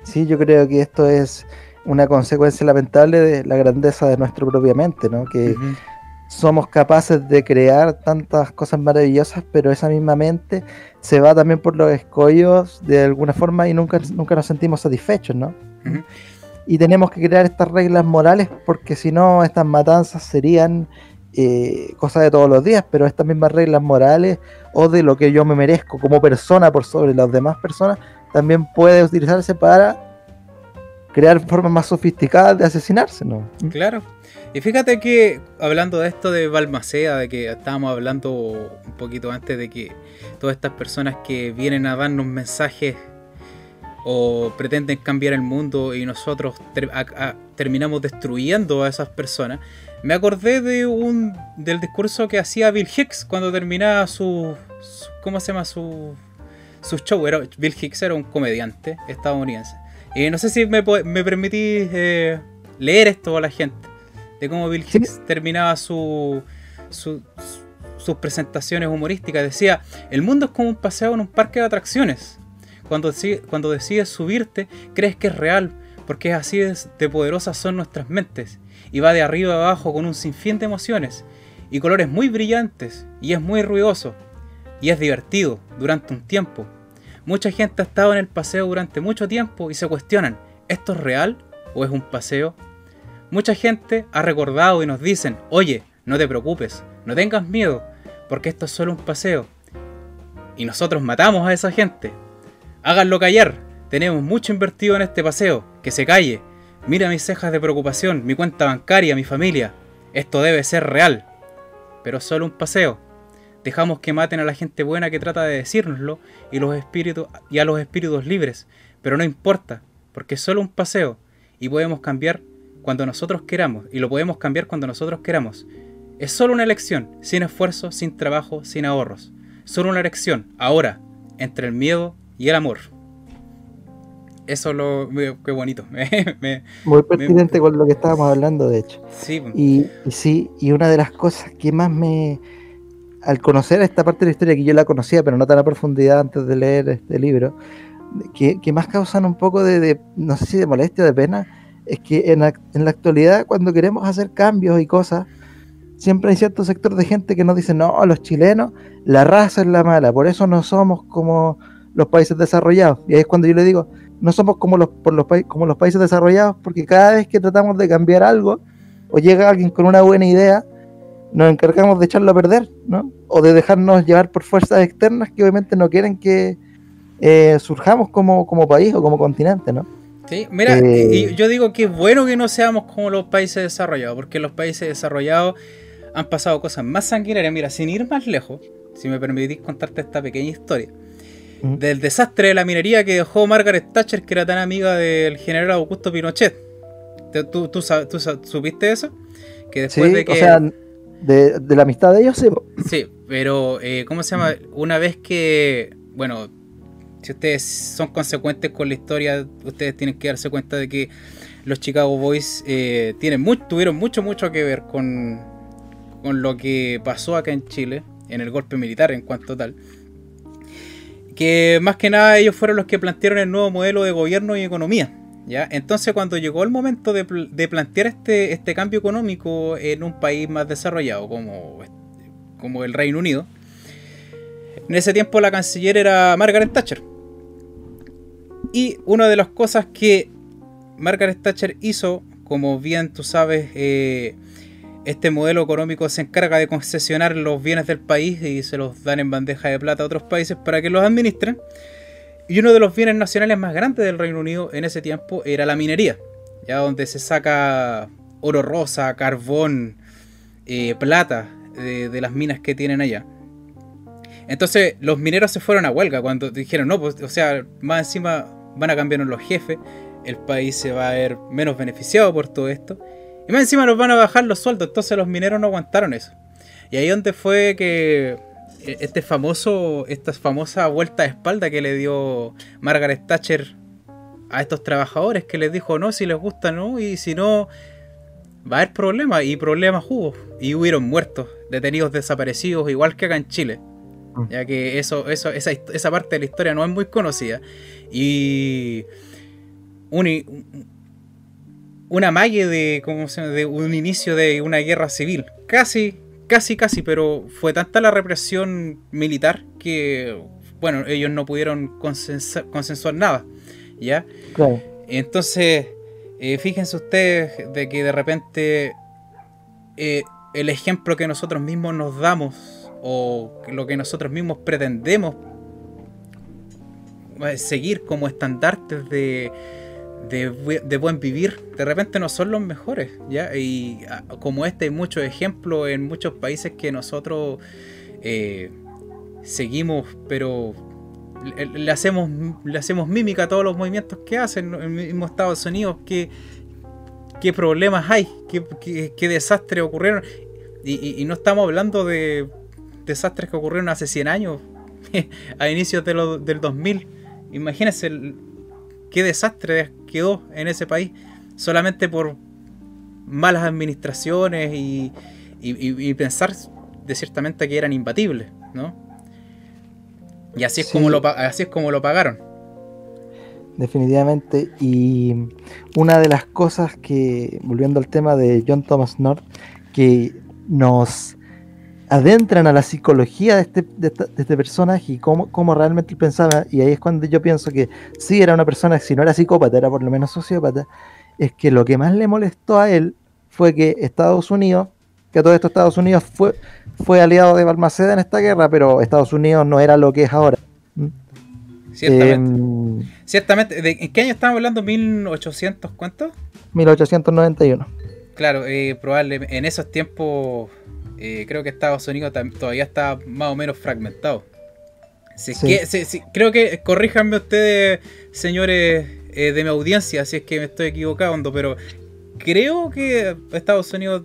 S2: Sí, yo creo que esto es una consecuencia lamentable de la grandeza de nuestra propia mente, ¿no? Que somos capaces de crear tantas cosas maravillosas, pero esa misma mente se va también por los escollos de alguna forma y nunca, nunca nos sentimos satisfechos, ¿no? Y tenemos que crear estas reglas morales porque si no estas matanzas serían eh, cosas de todos los días, pero estas mismas reglas morales o de lo que yo me merezco como persona por sobre las demás personas también puede utilizarse para crear formas más sofisticadas de asesinarse, ¿no?
S1: Claro. Y fíjate que hablando de esto de Balmaceda, de que estábamos hablando un poquito antes de que todas estas personas que vienen a darnos mensajes o pretenden cambiar el mundo y nosotros terminamos destruyendo a esas personas. Me acordé de un del discurso que hacía Bill Hicks cuando terminaba su, ¿cómo se llama su su show? Era, Bill Hicks era un comediante estadounidense. Y no sé si me, me permitís eh, leer esto a la gente de cómo Bill Hicks terminaba su, su, sus presentaciones humorísticas. Decía, el mundo es como un paseo en un parque de atracciones. Cuando, decides subirte, crees que es real, porque así de poderosas son nuestras mentes, y va de arriba a abajo con un sinfín de emociones, y colores muy brillantes, y es muy ruidoso, y es divertido durante un tiempo. Mucha gente ha estado en el paseo durante mucho tiempo y se cuestionan, ¿esto es real o es un paseo? Mucha gente ha recordado y nos dicen, oye, no te preocupes, no tengas miedo, porque esto es solo un paseo. Y nosotros matamos a esa gente, Háganlo callar. Tenemos mucho invertido en este paseo. Que se calle. Mira mis cejas de preocupación, mi cuenta bancaria, mi familia. Esto debe ser real. Pero solo un paseo. Dejamos que maten a la gente buena que trata de decírnoslo y, y a los espíritus libres. Pero no importa, porque es solo un paseo y podemos cambiar cuando nosotros queramos y lo podemos cambiar cuando nosotros queramos. Es solo una elección, sin esfuerzo, sin trabajo, sin ahorros. Solo una elección, ahora, entre el miedo y el amor. Eso lo. Qué bonito.
S2: Muy pertinente con lo que estábamos hablando, de hecho. Sí. Y, sí, y una de las cosas que más me. Al conocer esta parte de la historia, que yo la conocía, pero no tan a profundidad antes de leer este libro, que, más causan un poco de, no sé si de molestia o de pena, es que en en la actualidad, cuando queremos hacer cambios y cosas, siempre hay cierto sector de gente que nos dice, no, los chilenos, la raza es la mala, por eso no somos como los países desarrollados. Y ahí es cuando yo le digo, no somos como los, por los, como los países desarrollados, porque cada vez que tratamos de cambiar algo, o llega alguien con una buena idea, nos encargamos de echarlo a perder, ¿no? O de dejarnos llevar por fuerzas externas que obviamente no quieren que eh, surjamos como, como país o como continente, ¿no?
S1: Sí, mira, eh, y yo digo que es bueno que no seamos como los países desarrollados, porque los países desarrollados han pasado cosas más sanguinarias. Mira, sin ir más lejos, si me permitís contarte esta pequeña historia. Del desastre de la minería que dejó Margaret Thatcher, que era tan amiga del general Augusto Pinochet. ¿Tú, tú, supiste eso?
S2: Que después de que... O sea, de, la amistad de ellos, sí.
S1: Sí, pero eh, ¿cómo se llama? Una vez que, bueno, si ustedes son consecuentes con la historia, ustedes tienen que darse cuenta de que los Chicago Boys eh, tienen tuvieron mucho, mucho que ver con, con lo que pasó acá en Chile, en el golpe militar en cuanto tal. Que más que nada ellos fueron los que plantearon el nuevo modelo de gobierno y economía. ¿ya? Entonces cuando llegó el momento de, plantear este, este cambio económico en un país más desarrollado como, como el Reino Unido, en ese tiempo la canciller era Margaret Thatcher. Y una de las cosas que Margaret Thatcher hizo, como bien tú sabes, eh, este modelo económico se encarga de concesionar los bienes del país y se los dan en bandeja de plata a otros países para que los administren. Y uno de los bienes nacionales más grandes del Reino Unido en ese tiempo era la minería, ya donde se saca oro rosa, carbón, eh, plata de, las minas que tienen allá. Entonces los mineros se fueron a huelga cuando dijeron, no, pues, o sea, más encima van a cambiar los jefes el país se va a ver menos beneficiado por todo esto. Y más encima nos van a bajar los sueldos, entonces los mineros no aguantaron eso. Y ahí donde fue que e, este famoso, esta famosa vuelta de espalda que le dio Margaret Thatcher a estos trabajadores, que les dijo no, si les gusta no, y si no, va a haber problemas, y problemas hubo. Y hubieron muertos, detenidos desaparecidos, igual que acá en Chile. Mm. Ya que eso, eso, esa, esa parte de la historia no es muy conocida. Y un, una magia de, ¿cómo se de un inicio de una guerra civil. Casi, casi, casi, pero fue tanta la represión militar que, bueno, ellos no pudieron consensuar nada. ¿Ya? Entonces, eh, fíjense ustedes de que de repente eh, el ejemplo que nosotros mismos nos damos o lo que nosotros mismos pretendemos eh, seguir como estandartes de, de, buen vivir, de repente no son los mejores, ¿ya? Y ah, como este hay muchos ejemplos en muchos países que nosotros eh, seguimos, pero le, hacemos, le hacemos mímica a todos los movimientos que hacen en el mismo Estados Unidos, qué, qué problemas hay, qué, qué, desastres ocurrieron. Y, no estamos hablando de desastres que ocurrieron hace 100 años, a inicios de del 2000. Imagínense qué desastre quedó en ese país solamente por malas administraciones y, pensar de ciertamente que eran imbatibles, ¿no? Y así es, como lo, así es como lo pagaron.
S2: Definitivamente. Y una de las cosas que, volviendo al tema de John Thomas North, que nos adentran a la psicología de este, de, este personaje y cómo, cómo, realmente él pensaba, y ahí es cuando yo pienso que sí era una persona, si no era psicópata, era por lo menos sociópata, es que lo que más le molestó a él fue que Estados Unidos, que todo esto Estados Unidos fue, fue aliado de Balmaceda en esta guerra, pero Estados Unidos no era lo que es ahora. ¿Mm?
S1: Ciertamente. Em, Ciertamente. ¿De ¿En qué año estamos hablando? ¿1800 cuánto?
S2: 1891.
S1: Claro, eh, probablemente en esos tiempos eh, creo que Estados Unidos todavía está más o menos fragmentado. creo que, corríjanme ustedes, señores eh, de mi audiencia, si es que me estoy equivocando, pero creo que Estados Unidos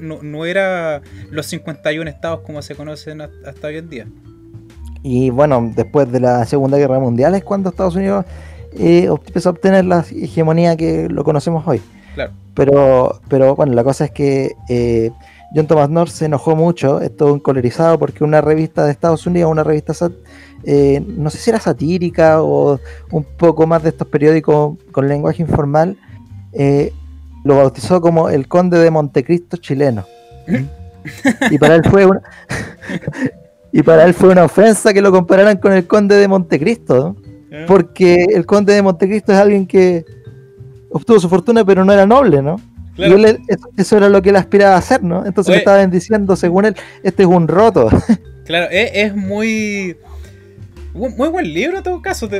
S1: no, era los 51 estados como se conocen hasta hoy en día.
S2: Y bueno, después de la Segunda Guerra Mundial es cuando Estados Unidos eh, empezó a obtener la hegemonía que lo conocemos hoy. Claro. Pero, pero bueno, la cosa es que John Thomas North se enojó mucho, estuvo encolerizado porque una revista de Estados Unidos, una revista, eh, no sé si era satírica o un poco más de estos periódicos con lenguaje informal, eh, lo bautizó como el conde de Montecristo chileno. y para él fue una, y para él fue una ofensa que lo compararan con el conde de Montecristo, ah. porque el conde de Montecristo es alguien que obtuvo su fortuna pero no era noble, ¿no? Eso era lo que él aspiraba a hacer, ¿no? Entonces le estaban diciendo, según él, este es un roto.
S1: Claro, es, muy. Muy buen libro en todo caso.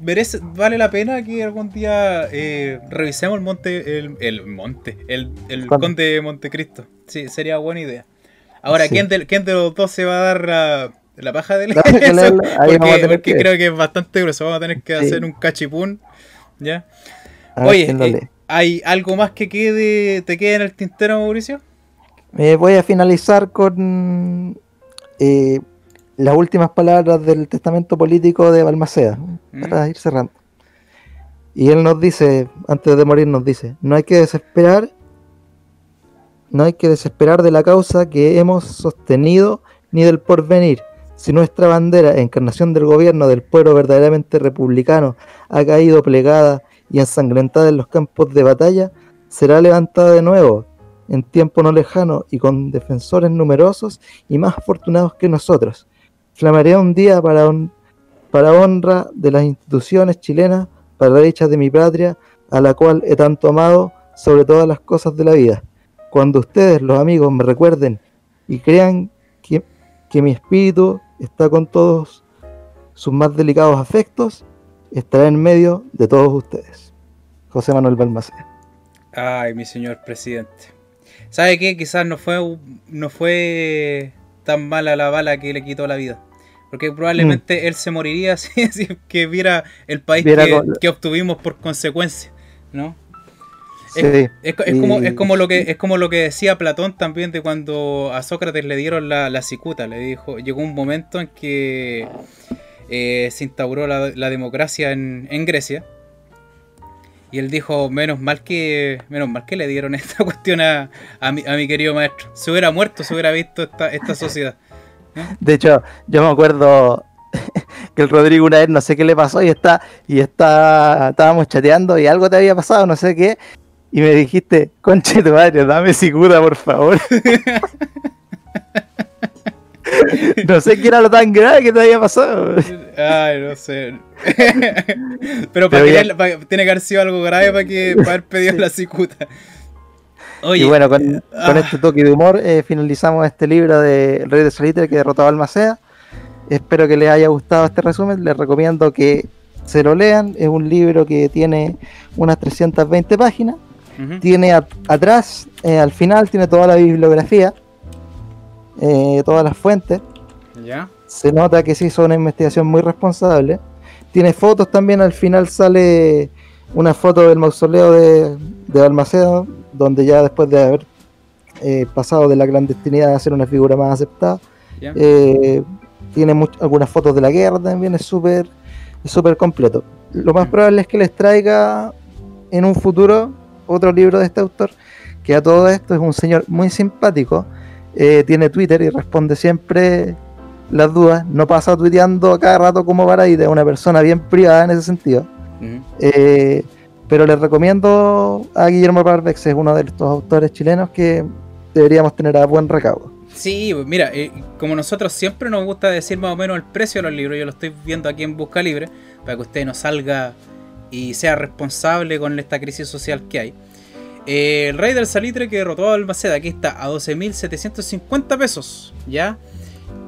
S1: merece, vale la pena que algún día eh, revisemos el monte. El, monte. El, conde de Montecristo. Sí, sería buena idea. Ahora, ¿quién, de, ¿quién, de, los dos se va a dar la paja de leer eso, porque, creo que es bastante grueso. Vamos a tener que hacer un cachipún. ¿Ya? Oye, ¿hay algo más que quede, te quede en el tintero, Mauricio?
S2: Me voy a finalizar con eh, las últimas palabras del testamento político de Balmaceda, mm. para ir cerrando. Y él nos dice, antes de morir nos dice, no hay que desesperar, no hay que desesperar de la causa que hemos sostenido ni del porvenir. Si nuestra bandera, encarnación del gobierno del pueblo verdaderamente republicano, ha caído plegada y ensangrentada en los campos de batalla, será levantada de nuevo, en tiempo no lejano y con defensores numerosos y más afortunados que nosotros. Flamaré un día para, para honra de las instituciones chilenas, para la dicha de mi patria, a la cual he tanto amado sobre todas las cosas de la vida. Cuando ustedes, los amigos, me recuerden y crean que, que mi espíritu está con todos sus más delicados afectos, estará en medio de todos ustedes. José Manuel Balmaceda.
S1: Ay, mi señor presidente. ¿Sabe qué? Quizás no fue, no fue tan mala la bala que le quitó la vida. Porque probablemente mm. él se moriría si, que viera el país que, obtuvimos por consecuencia, ¿no? Es, como, es, como, lo que, es como lo que decía Platón también de cuando a Sócrates le dieron la, cicuta. Le dijo, llegó un momento en que eh, se instauró la, democracia en, Grecia. Y él dijo, menos mal que menos mal que le dieron esta cuestión a, mi, querido maestro. Se hubiera muerto, se hubiera visto esta, esta sociedad.
S2: De hecho, yo me acuerdo que el Rodrigo una vez no sé qué le pasó y está y está estábamos chateando y algo te había pasado, no sé qué, y me dijiste, conche tu madre, dame cicuta, por favor. no sé qué era lo tan grave que te había pasado.
S1: Ay, no sé. Pero, para tiene que haber sido algo grave para que para haber pedido la cicuta.
S2: Oye, y bueno, con, ah. este toque de humor eh, finalizamos este libro de Rey de Soliter que derrotó a Almacea. Espero que les haya gustado este resumen. Les recomiendo que se lo lean. Es un libro que tiene unas 320 páginas. Tiene atrás, eh, al final, tiene toda la bibliografía, eh, todas las fuentes. Se nota que se hizo una investigación muy responsable. Tiene fotos también, al final sale una foto del mausoleo de, de Balmaceda, donde ya después de haber eh, pasado de la clandestinidad a ser una figura más aceptada, tiene algunas fotos de la guerra también, es súper es súper completo. Lo más probable es que les traiga en un futuro otro libro de este autor, que a todo esto es un señor muy simpático, eh, tiene Twitter y responde siempre las dudas, no pasa tuiteando cada rato como Paraíta, es una persona bien privada en ese sentido. Eh, pero les recomiendo a Guillermo Parvex, es uno de estos autores chilenos que deberíamos tener a buen recaudo.
S1: Sí, pues mira, eh, como nosotros siempre nos gusta decir más o menos el precio de los libros, yo lo estoy viendo aquí en Busca Libre, para que usted no salga y sea responsable con esta crisis social que hay. Eh, el rey del salitre que derrotó a Albaceda, aquí está, a 12.750 pesos, ¿ya?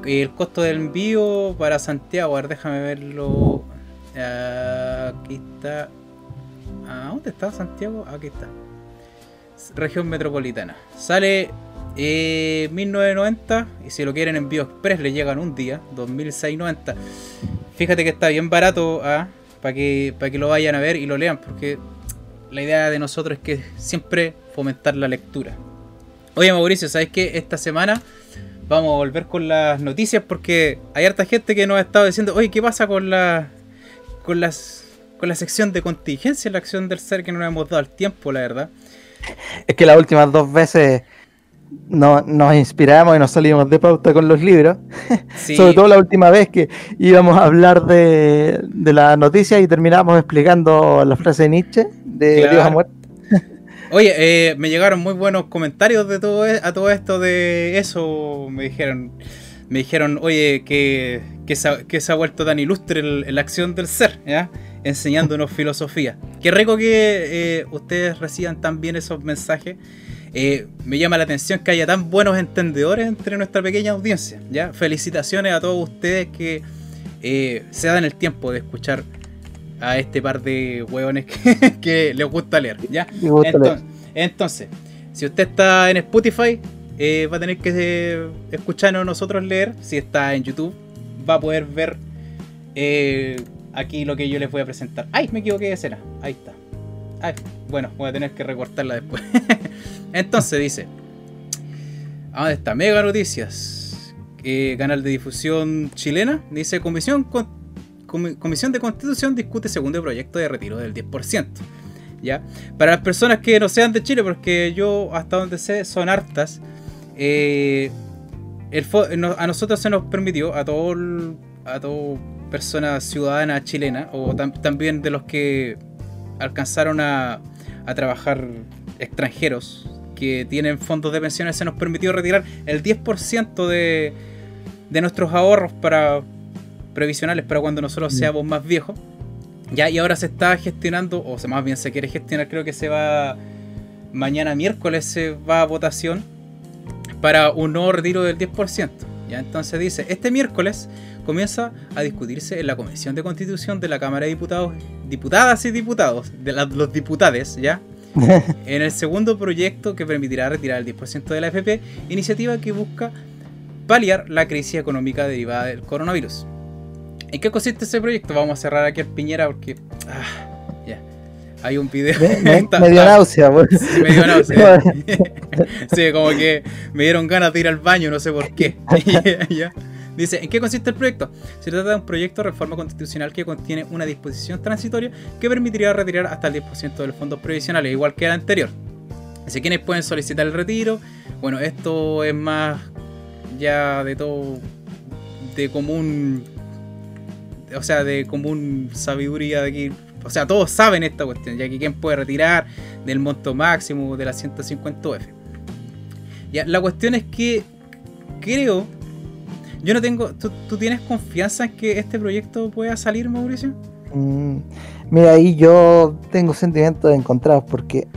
S1: El costo del envío para Santiago, a ver, déjame verlo. Aquí está. ¿A dónde está Santiago? Aquí está. Región metropolitana. Sale eh, 1990 y si lo quieren envío express le llegan un día, 2690. Fíjate que está bien barato ¿ah? para que, para que lo vayan a ver y lo lean, porque la idea de nosotros es que siempre fomentar la lectura. Oye Mauricio, ¿sabes qué? Esta semana vamos a volver con las noticias porque hay harta gente que nos ha estado diciendo, oye, ¿qué pasa con la con las con la sección de contingencia, la acción del ser que no nos hemos dado el tiempo, la verdad?
S2: Es que las últimas dos veces no, nos inspiramos y nos salimos de pauta con los libros. Sobre todo la última vez que íbamos a hablar de, de la noticia y terminamos explicando la frase de Nietzsche de Dios a muerte.
S1: Oye, eh, me llegaron muy buenos comentarios de todo e, a todo esto de eso. Me dijeron, me dijeron, oye, que, que, se, ha vuelto tan ilustre la acción del ser, ¿ya? enseñándonos filosofía. Qué rico que eh, ustedes reciban también esos mensajes. Eh, me llama la atención que haya tan buenos entendedores entre nuestra pequeña audiencia. ¿ya? Felicitaciones a todos ustedes que eh, se dan el tiempo de escuchar a este par de hueones que, les gusta leer. ¿ya? entonces, si usted está en Spotify, eh, va a tener que escucharnos nosotros leer. Si está en YouTube, va a poder ver aquí lo que yo les voy a presentar. ¡Ay! Me equivoqué de escena. Ahí está. Ay, bueno, voy a tener que recortarla después. Entonces dice. ¿Dónde está? Mega Noticias. Eh, canal de difusión chilena. Dice Comisión, de Constitución discute segundo proyecto de retiro del 10%. ¿Ya? Para las personas que no sean de Chile, porque yo hasta donde sé son hartas, eh, a nosotros se nos permitió, a todo, a todo persona ciudadana chilena, o también de los que alcanzaron a trabajar extranjeros que tienen fondos de pensiones, se nos permitió retirar el 10% de, de nuestros ahorros para previsionales para cuando nosotros seamos más viejos. Ya, y ahora se está gestionando, o sea, más bien se quiere gestionar, creo que se va mañana miércoles se va a votación para un nuevo retiro del 10%. Ya, entonces dice, este miércoles comienza a discutirse en la Comisión de Constitución de la Cámara de Diputados, diputadas y diputados, de los diputados, ¿ya? en el segundo proyecto que permitirá retirar el 10% de la FP, iniciativa que busca paliar la crisis económica derivada del coronavirus. ¿En qué consiste ese proyecto? Vamos a cerrar aquí el Piñera porque. Ah, ya. Hay un video.
S2: Me, medio náusea,
S1: Sí, medio náusea. sí, como que me dieron ganas de ir al baño, no sé por qué. Dice, ¿en qué consiste el proyecto? Se trata de un proyecto de reforma constitucional que contiene una disposición transitoria que permitiría retirar hasta el 10% de los fondos previsionales, igual que el anterior. Así quienes pueden solicitar el retiro. Bueno, esto es más ya de todo de común o sea, de común sabiduría de aquí. O sea, todos saben esta cuestión, ya que quién puede retirar del monto máximo de la 150 UF. Ya, la cuestión es que creo. Yo no tengo. ¿tú, tienes confianza en que este proyecto pueda salir, Mauricio?
S2: Mm, mira, ahí yo tengo sentimientos encontrados porque.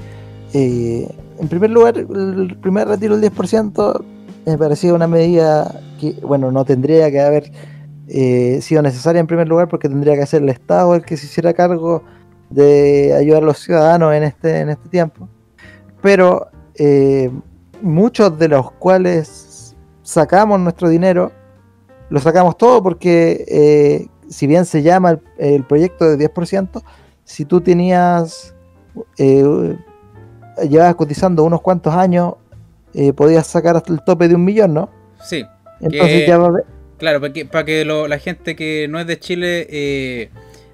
S2: Eh, en primer lugar, el primer retiro del 10% me parecía una medida que, bueno, no tendría que haber eh, sido necesaria en primer lugar porque tendría que ser el Estado el que se hiciera cargo de ayudar a los ciudadanos en este, en este tiempo. Pero eh, muchos de los cuales sacamos nuestro dinero, lo sacamos todo porque eh, si bien se llama el, proyecto de 10%, si tú tenías, eh, llevabas cotizando unos cuantos años, podías sacar hasta el tope de un millón, ¿no?
S1: Sí.
S2: Entonces ya va,
S1: Claro, para que, para que la gente que no es de Chile eh,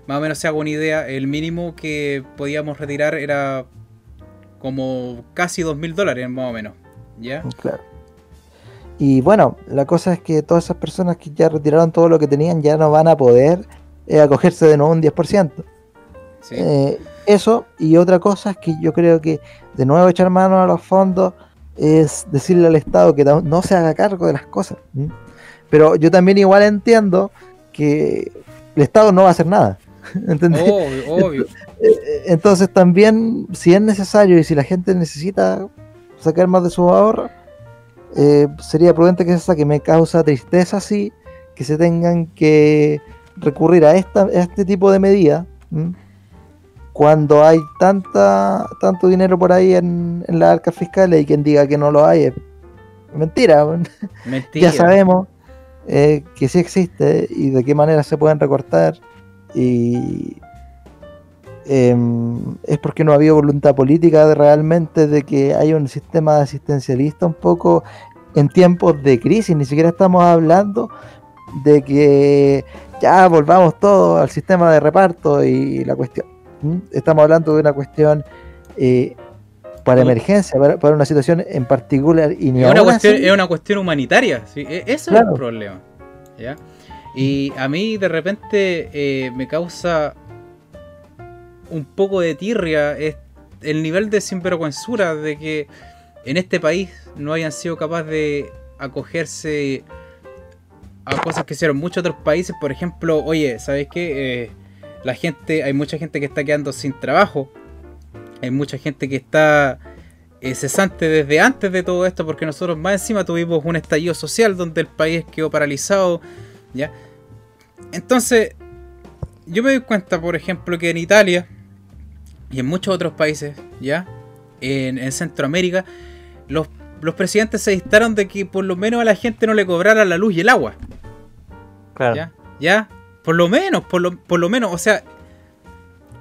S1: más o menos se haga una idea, el mínimo que podíamos retirar era como casi dos mil dólares más o menos. ¿Ya?
S2: Claro. Y bueno, la cosa es que todas esas personas que ya retiraron todo lo que tenían ya no van a poder eh, acogerse de nuevo un 10%. Sí. Eh, eso, y otra cosa es que yo creo que de nuevo echar mano a los fondos es decirle al Estado que no se haga cargo de las cosas. Pero yo también igual entiendo que el Estado no va a hacer nada.
S1: Obvio,
S2: Entonces también, si es necesario y si la gente necesita sacar más de su ahorro, eh, sería prudente que se saque. Me causa tristeza, sí, que se tengan que recurrir a, esta, este tipo de medidas cuando hay tanta tanto dinero por ahí en, en las arcas fiscales y quien diga que no lo hay es mentira.
S1: mentira.
S2: ya sabemos eh, que sí existe y de qué manera se pueden recortar y em, es porque no ha habido voluntad política de realmente de que haya un sistema asistencialista un poco en tiempos de crisis, ni siquiera estamos hablando de que ya volvamos todos al sistema de reparto y la cuestión. Estamos hablando de una cuestión eh, para emergencia, para, una situación en particular. Y
S1: es, una cuestión, es una cuestión humanitaria, ¿sí? E, eso es el problema. ¿ya? Y a mí de repente eh, me causa un poco de tirria el nivel de sinvergüenzura de que en este país no hayan sido capaces de acogerse a cosas que hicieron muchos otros países. Por ejemplo, oye, ¿sabes qué? Eh, la gente, hay mucha gente que está quedando sin trabajo hay mucha gente que está eh, cesante desde antes de todo esto, porque nosotros más encima tuvimos un estallido social donde el país quedó paralizado. ¿ya? Entonces, yo me doy cuenta, por ejemplo, que en Italia y en muchos otros países, ¿ya? En, Centroamérica, los, los, presidentes se distaron de que por lo menos a la gente no le cobrara la luz y el agua. Claro. ¿Ya? ¿Ya? Por lo menos, por lo, por lo menos, o sea,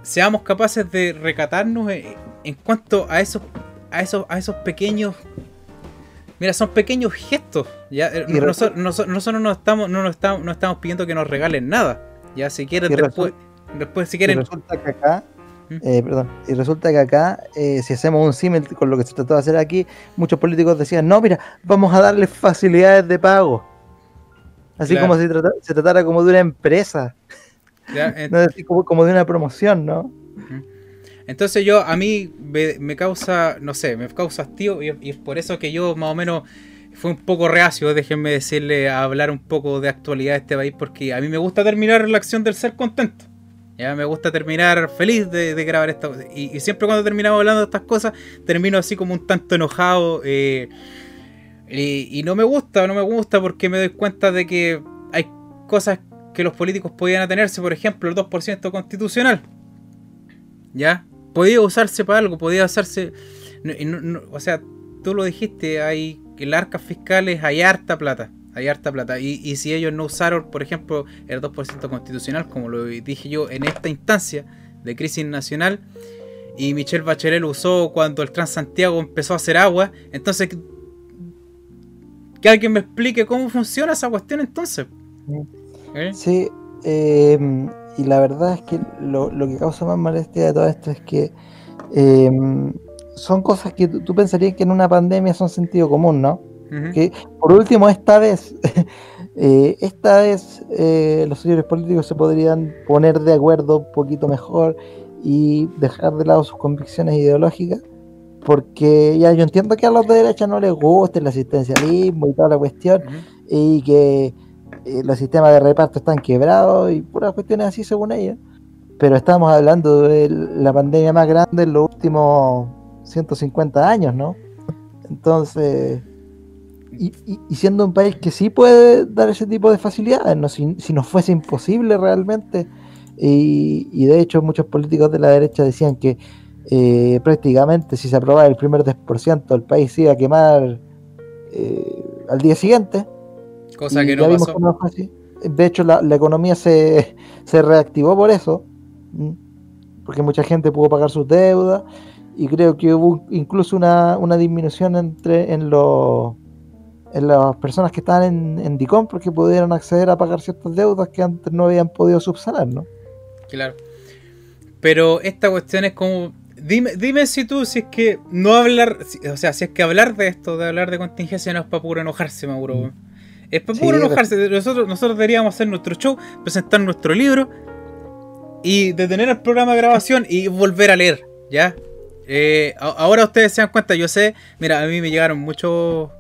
S1: seamos capaces de recatarnos en, cuanto a esos, a esos, a esos pequeños Mira, son pequeños gestos. ¿ya? Eh, nosotros, nosotros, no, estamos, no, nos estamos, no estamos pidiendo que nos regalen nada. Ya, si quieren, después, después, si quieren.
S2: Resulta que acá. Eh, perdón, y resulta que acá, eh, si hacemos un símil con lo que se trató de hacer aquí, muchos políticos decían, no, mira, vamos a darle facilidades de pago. Así como si se tratara como de una empresa. no decir como, como de una promoción, ¿no?
S1: Entonces yo, a mí me, causa, no sé, me causa hastío y, es por eso que yo más o menos fue un poco reacio, déjenme decirle, a hablar un poco de actualidad de este país, porque a mí me gusta terminar la acción del ser contento. Ya me gusta terminar feliz de, grabar esto. Y, siempre cuando terminamos hablando de estas cosas, termino así como un tanto enojado. Eh, y, no me gusta, no me gusta porque me doy cuenta de que hay cosas que los políticos podían atenerse, por ejemplo, el 2% constitucional. ¿Ya? podía usarse para algo, podía usarse. o sea, tú lo dijiste, hay en las arcas fiscales hay harta plata. Hay harta plata. Y, si ellos no usaron, por ejemplo, el 2% constitucional, como lo dije yo en esta instancia de crisis nacional, y Michelle Bachelet lo usó cuando el Transantiago empezó a hacer agua, entonces que alguien me explique cómo funciona esa cuestión entonces.
S2: ¿Eh? Sí, eh, y la verdad es que lo, que causa más molestia de todo esto es que em, son cosas que tú pensarías que en una pandemia son sentido común, ¿no? Que por último, esta vez, eh, esta vez eh, los señores políticos se podrían poner de acuerdo un poquito mejor y dejar de lado sus convicciones ideológicas, porque ya yo entiendo que a los de derecha no les guste el asistencialismo y toda la cuestión, y que eh, los sistemas de reparto están quebrados y puras cuestiones así según ellos. Pero estamos hablando de la pandemia más grande en los últimos 150 años, ¿no? Entonces, y, siendo un país que sí puede dar ese tipo de facilidades, ¿no? si, si nos fuese imposible realmente, y, de hecho muchos políticos de la derecha decían que eh, prácticamente si se aprobaba el primer 10% el país iba a quemar eh, al día siguiente,
S1: Cosa que no pasó.
S2: De hecho, la, economía se, reactivó por eso, porque mucha gente pudo pagar sus deudas y creo que hubo incluso una, disminución entre en los en las personas que estaban en, en DICOM porque pudieron acceder a pagar ciertas deudas que antes no habían podido subsanar, ¿no?
S1: Claro. Pero esta cuestión es como Dime, dime si tú, si es que no hablar, o sea, si es que hablar de esto, de hablar de contingencia, no es para puro enojarse, Mauro. Es para puro enojarse. Nosotros, nosotros deberíamos hacer nuestro show, presentar nuestro libro y detener el programa de grabación y volver a leer, ¿ya? Eh, ahora ustedes se dan cuenta, yo sé, mira, a mí me llegaron muchos...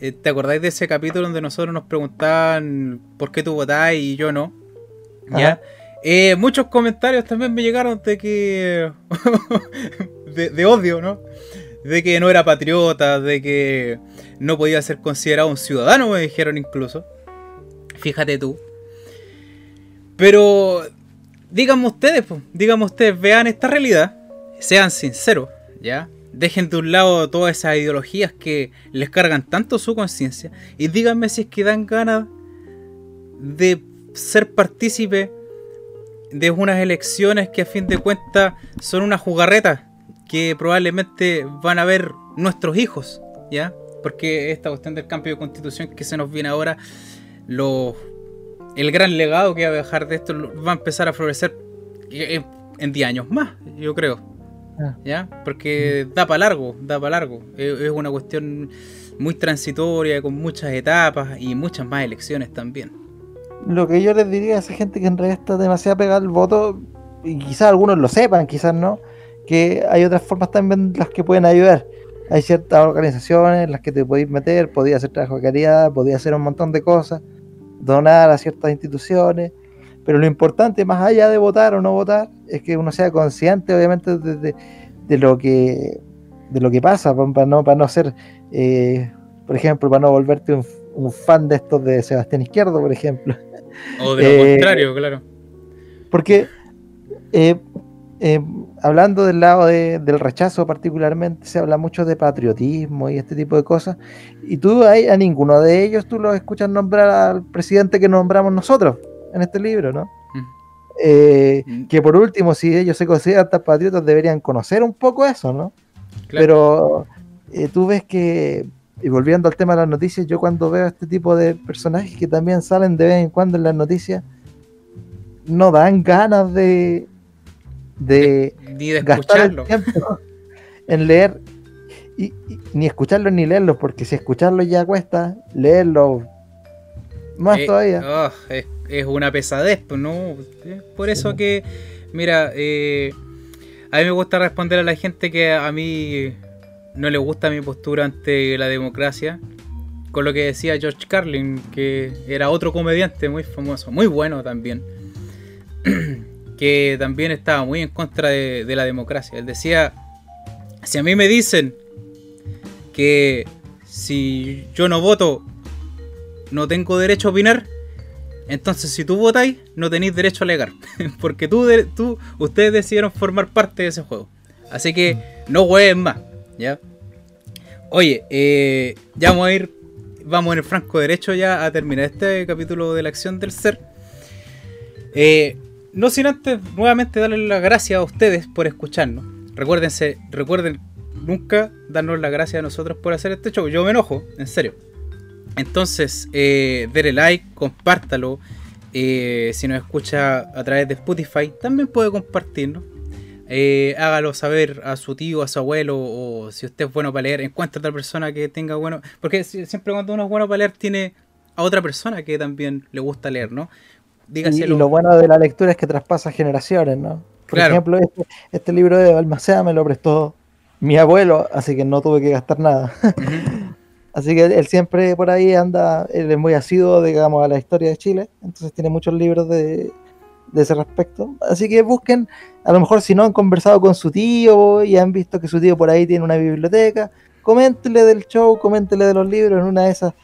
S1: Eh, ¿Te acordáis de ese capítulo donde nosotros nos preguntaban por qué tú votás y yo no? ¿Ya? Eh, muchos comentarios también me llegaron de que... de odio, ¿no? De que no era patriota, de que no podía ser considerado un ciudadano, me dijeron incluso. Fíjate tú. Pero díganme ustedes, pues, díganme ustedes, vean esta realidad, sean sinceros, ¿ya? Dejen de un lado todas esas ideologías que les cargan tanto su conciencia y díganme si es que dan ganas de ser partícipe de unas elecciones que a fin de cuentas son una jugarreta que probablemente van a ver nuestros hijos, ¿ya? porque esta cuestión del cambio de constitución que se nos viene ahora, lo, el gran legado que va a dejar de esto va a empezar a florecer en 10 años más, yo creo. Ah. ¿Ya? Porque da para largo, da para largo. Es, una cuestión muy transitoria, con muchas etapas y muchas más elecciones también.
S2: Lo que yo les diría a esa gente que en realidad está demasiado pegada al voto, y quizás algunos lo sepan, quizás no, que hay otras formas también las que pueden ayudar hay ciertas organizaciones en las que te podéis meter, podías hacer trabajo de caridad, podías hacer un montón de cosas, donar a ciertas instituciones, pero lo importante, más allá de votar o no votar, es que uno sea consciente, obviamente, de, lo que de lo que pasa, para no, para no ser, eh, por ejemplo, para no volverte un, fan de estos de Sebastián Izquierdo, por ejemplo.
S1: O de lo eh, contrario, claro.
S2: Porque eh, hablando del lado del rechazo particularmente, se habla mucho de patriotismo y este tipo de cosas. Y tú ahí, a ninguno de ellos tú los escuchas nombrar al presidente que nombramos nosotros en este libro, ¿no? Mm. Eh, mm. que por último, si ellos se consideran tan patriotas, deberían conocer un poco eso, ¿no? Pero eh, tú ves que, y volviendo al tema de las noticias, yo cuando veo este tipo de personajes que también salen de vez en cuando en las noticias, no dan ganas de, de,
S1: escucharlo.
S2: en leer y, ni escucharlo ni leerlo, porque si escucharlo ya cuesta, leerlo más eh, todavía.
S1: Oh, es, una pesadez, pues, ¿no? Por eso que, mira, eh, a mí me gusta responder a la gente que a mí no le gusta mi postura ante la democracia. Con lo que decía George Carlin, que era otro comediante muy famoso, muy bueno también. que también estaba muy en contra de, la democracia. Él decía, si a mí me dicen que si yo no voto no tengo derecho a opinar, entonces si tú votáis no tenéis derecho a alegar, porque tú, tú, ustedes decidieron formar parte de ese juego. Así que no jueguen más, ¿ya? Oye, eh, ya vamos a ir, vamos en el franco derecho ya a terminar este capítulo de la acción del ser. Eh, no sin antes nuevamente darles las gracias a ustedes por escucharnos. Recuérdense, recuerden nunca darnos las gracias a nosotros por hacer este show. Yo me enojo, en serio. Entonces, eh, denle like, compártalo. Eh, si nos escucha a través de Spotify, también puede compartirnos. Eh, hágalo saber a su tío, a su abuelo, o si usted es bueno para leer, encuentra a otra persona que tenga bueno. Porque siempre cuando uno es bueno para leer, tiene a otra persona que también le gusta leer, ¿no?
S2: Y, lo bueno de la lectura es que traspasa generaciones, ¿no? Por ejemplo, este, este, libro de Balmaceda me lo prestó mi abuelo, así que no tuve que gastar nada. así que él siempre por ahí anda, él es muy asiduo, digamos, a la historia de Chile, entonces tiene muchos libros de, de ese respecto. Así que busquen, a lo mejor si no han conversado con su tío y han visto que su tío por ahí tiene una biblioteca, coméntele del show, coméntele de los libros, en una de esas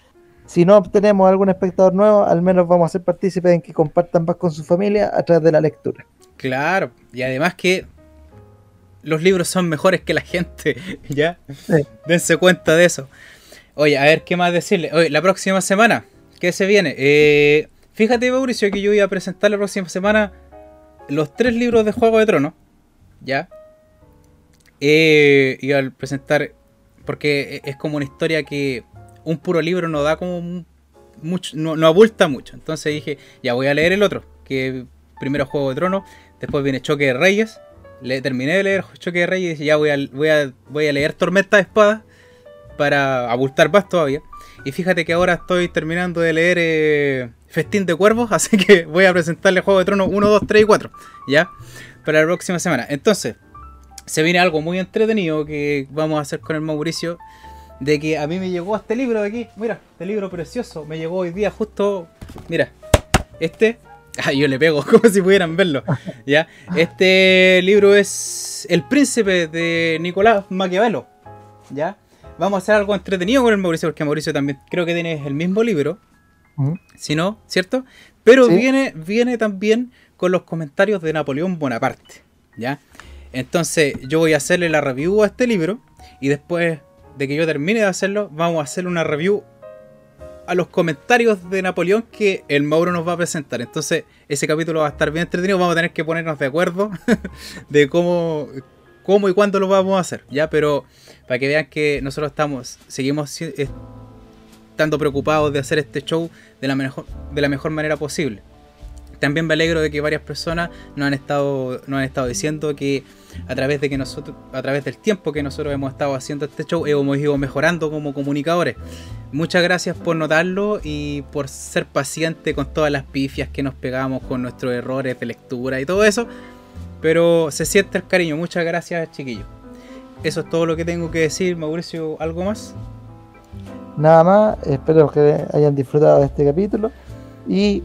S2: si no obtenemos algún espectador nuevo, al menos vamos a ser partícipes en que compartan más con su familia a través de la lectura.
S1: Claro, y además que los libros son mejores que la gente, ¿ya? Dense cuenta de eso. Oye, a ver qué más decirle. Oye, la próxima semana, ¿qué se viene? Eh, fíjate, Mauricio, que yo voy a presentar la próxima semana los tres libros de Juego de Tronos, ¿ya? Eh, y al presentar, porque es como una historia que un puro libro no da como mucho, no, no abulta mucho. Entonces dije, ya voy a leer el otro, que primero Juego de Tronos, después viene Choque de Reyes. Le terminé de leer Choque de Reyes y ya voy a, voy a, voy a leer Tormenta de Espadas para abultar más todavía. Y fíjate que ahora estoy terminando de leer eh, Festín de Cuervos, así que voy a presentarle Juego de Tronos 1, 2, 3 y 4, ¿ya? Para la próxima semana. Entonces, se viene algo muy entretenido que vamos a hacer con el Mauricio de que a mí me llegó este libro de aquí, mira, este libro precioso, me llegó hoy día justo, mira, este, ah, yo le pego como si pudieran verlo, ¿ya? Este libro es El Príncipe de Nicolás Maquiavelo, ¿ya? Vamos a hacer algo entretenido con el Mauricio, porque Mauricio también creo que tiene el mismo libro, si no, ¿cierto? Pero viene, viene también con los comentarios de Napoleón Bonaparte, ¿ya? Entonces yo voy a hacerle la review a este libro y después de que yo termine de hacerlo, vamos a hacer una review a los comentarios de Napoleón que el Mauro nos va a presentar. Entonces, ese capítulo va a estar bien entretenido. Vamos a tener que ponernos de acuerdo de cómo, cómo y cuándo lo vamos a hacer. Ya, pero para que vean que nosotros estamos, seguimos estando preocupados de hacer este show de la mejor, de la mejor manera posible. También me alegro de que varias personas nos han estado, nos han estado diciendo que a través de que nosotros, a través del tiempo que nosotros hemos estado haciendo este show, hemos ido mejorando como comunicadores. Muchas gracias por notarlo y por ser paciente con todas las pifias que nos pegamos con nuestros errores de lectura y todo eso. Pero se siente el cariño. Muchas gracias, chiquillos. Eso es todo lo que tengo que decir, Mauricio. ¿Algo más?
S2: Nada más. Espero que hayan disfrutado de este capítulo. Y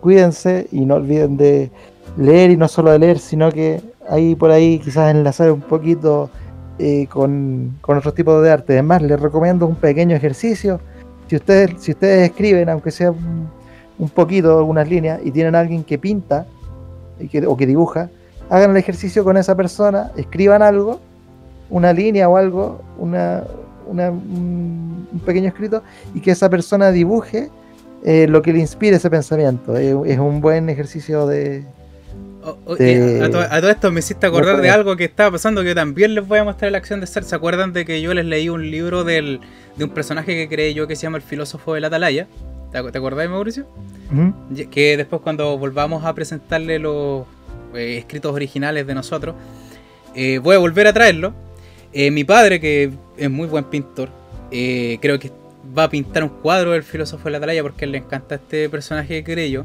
S2: cuídense y no olviden de leer y no solo de leer, sino que ahí por ahí quizás enlazar un poquito eh, con, con otros tipos de arte. Además, les recomiendo un pequeño ejercicio. Si ustedes, si ustedes escriben, aunque sea un, poquito, algunas líneas, y tienen alguien que pinta y que, o que dibuja, hagan el ejercicio con esa persona, escriban algo, una línea o algo, una, un pequeño escrito, y que esa persona dibuje eh, lo que le inspire ese pensamiento. es un buen ejercicio de,
S1: a, todo, esto me hiciste acordar de algo que estaba pasando que también les voy a mostrar la acción de ser. ¿Se acuerdan de que yo les leí un libro del, de un personaje que creé yo que se llama El filósofo de la atalaya? ¿Te, te acordás, Mauricio? Que después cuando volvamos a presentarle los eh, escritos originales de nosotros, eh, voy a volver a traerlo. Eh, mi padre, que es muy buen pintor, creo que va a pintar un cuadro del filósofo de la atalaya porque le encanta este personaje que creé.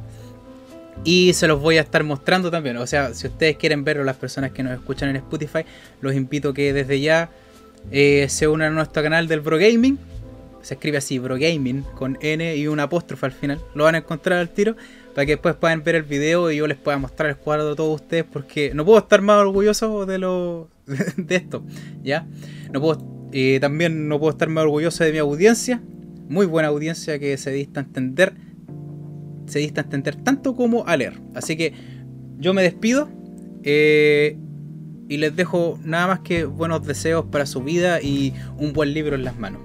S1: Y se los voy a estar mostrando también. O sea, si ustedes quieren verlo, las personas que nos escuchan en Spotify, los invito a que desde ya eh, se unan a nuestro canal del Bro Gaming. Se escribe así, Bro Gaming, con N y un apóstrofe al final. Lo van a encontrar al tiro. Para que después puedan ver el video y yo les pueda mostrar el cuadro de todos ustedes. Porque no puedo estar más orgulloso de lo de esto. ¿Ya? No puedo, eh, también no puedo estar más orgulloso de mi audiencia. Muy buena audiencia que se dista a entender se dista a entender tanto como a leer. Así que yo me despido eh, y les dejo nada más que buenos deseos para su vida y un buen libro en las manos.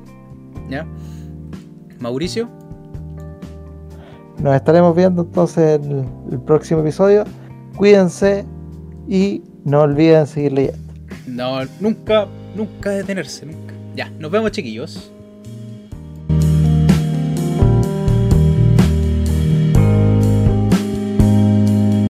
S1: ¿Ya? Mauricio.
S2: Nos estaremos viendo entonces en el próximo episodio. Cuídense y no olviden seguir leyendo.
S1: No, nunca, nunca detenerse, nunca. Ya, nos vemos chiquillos.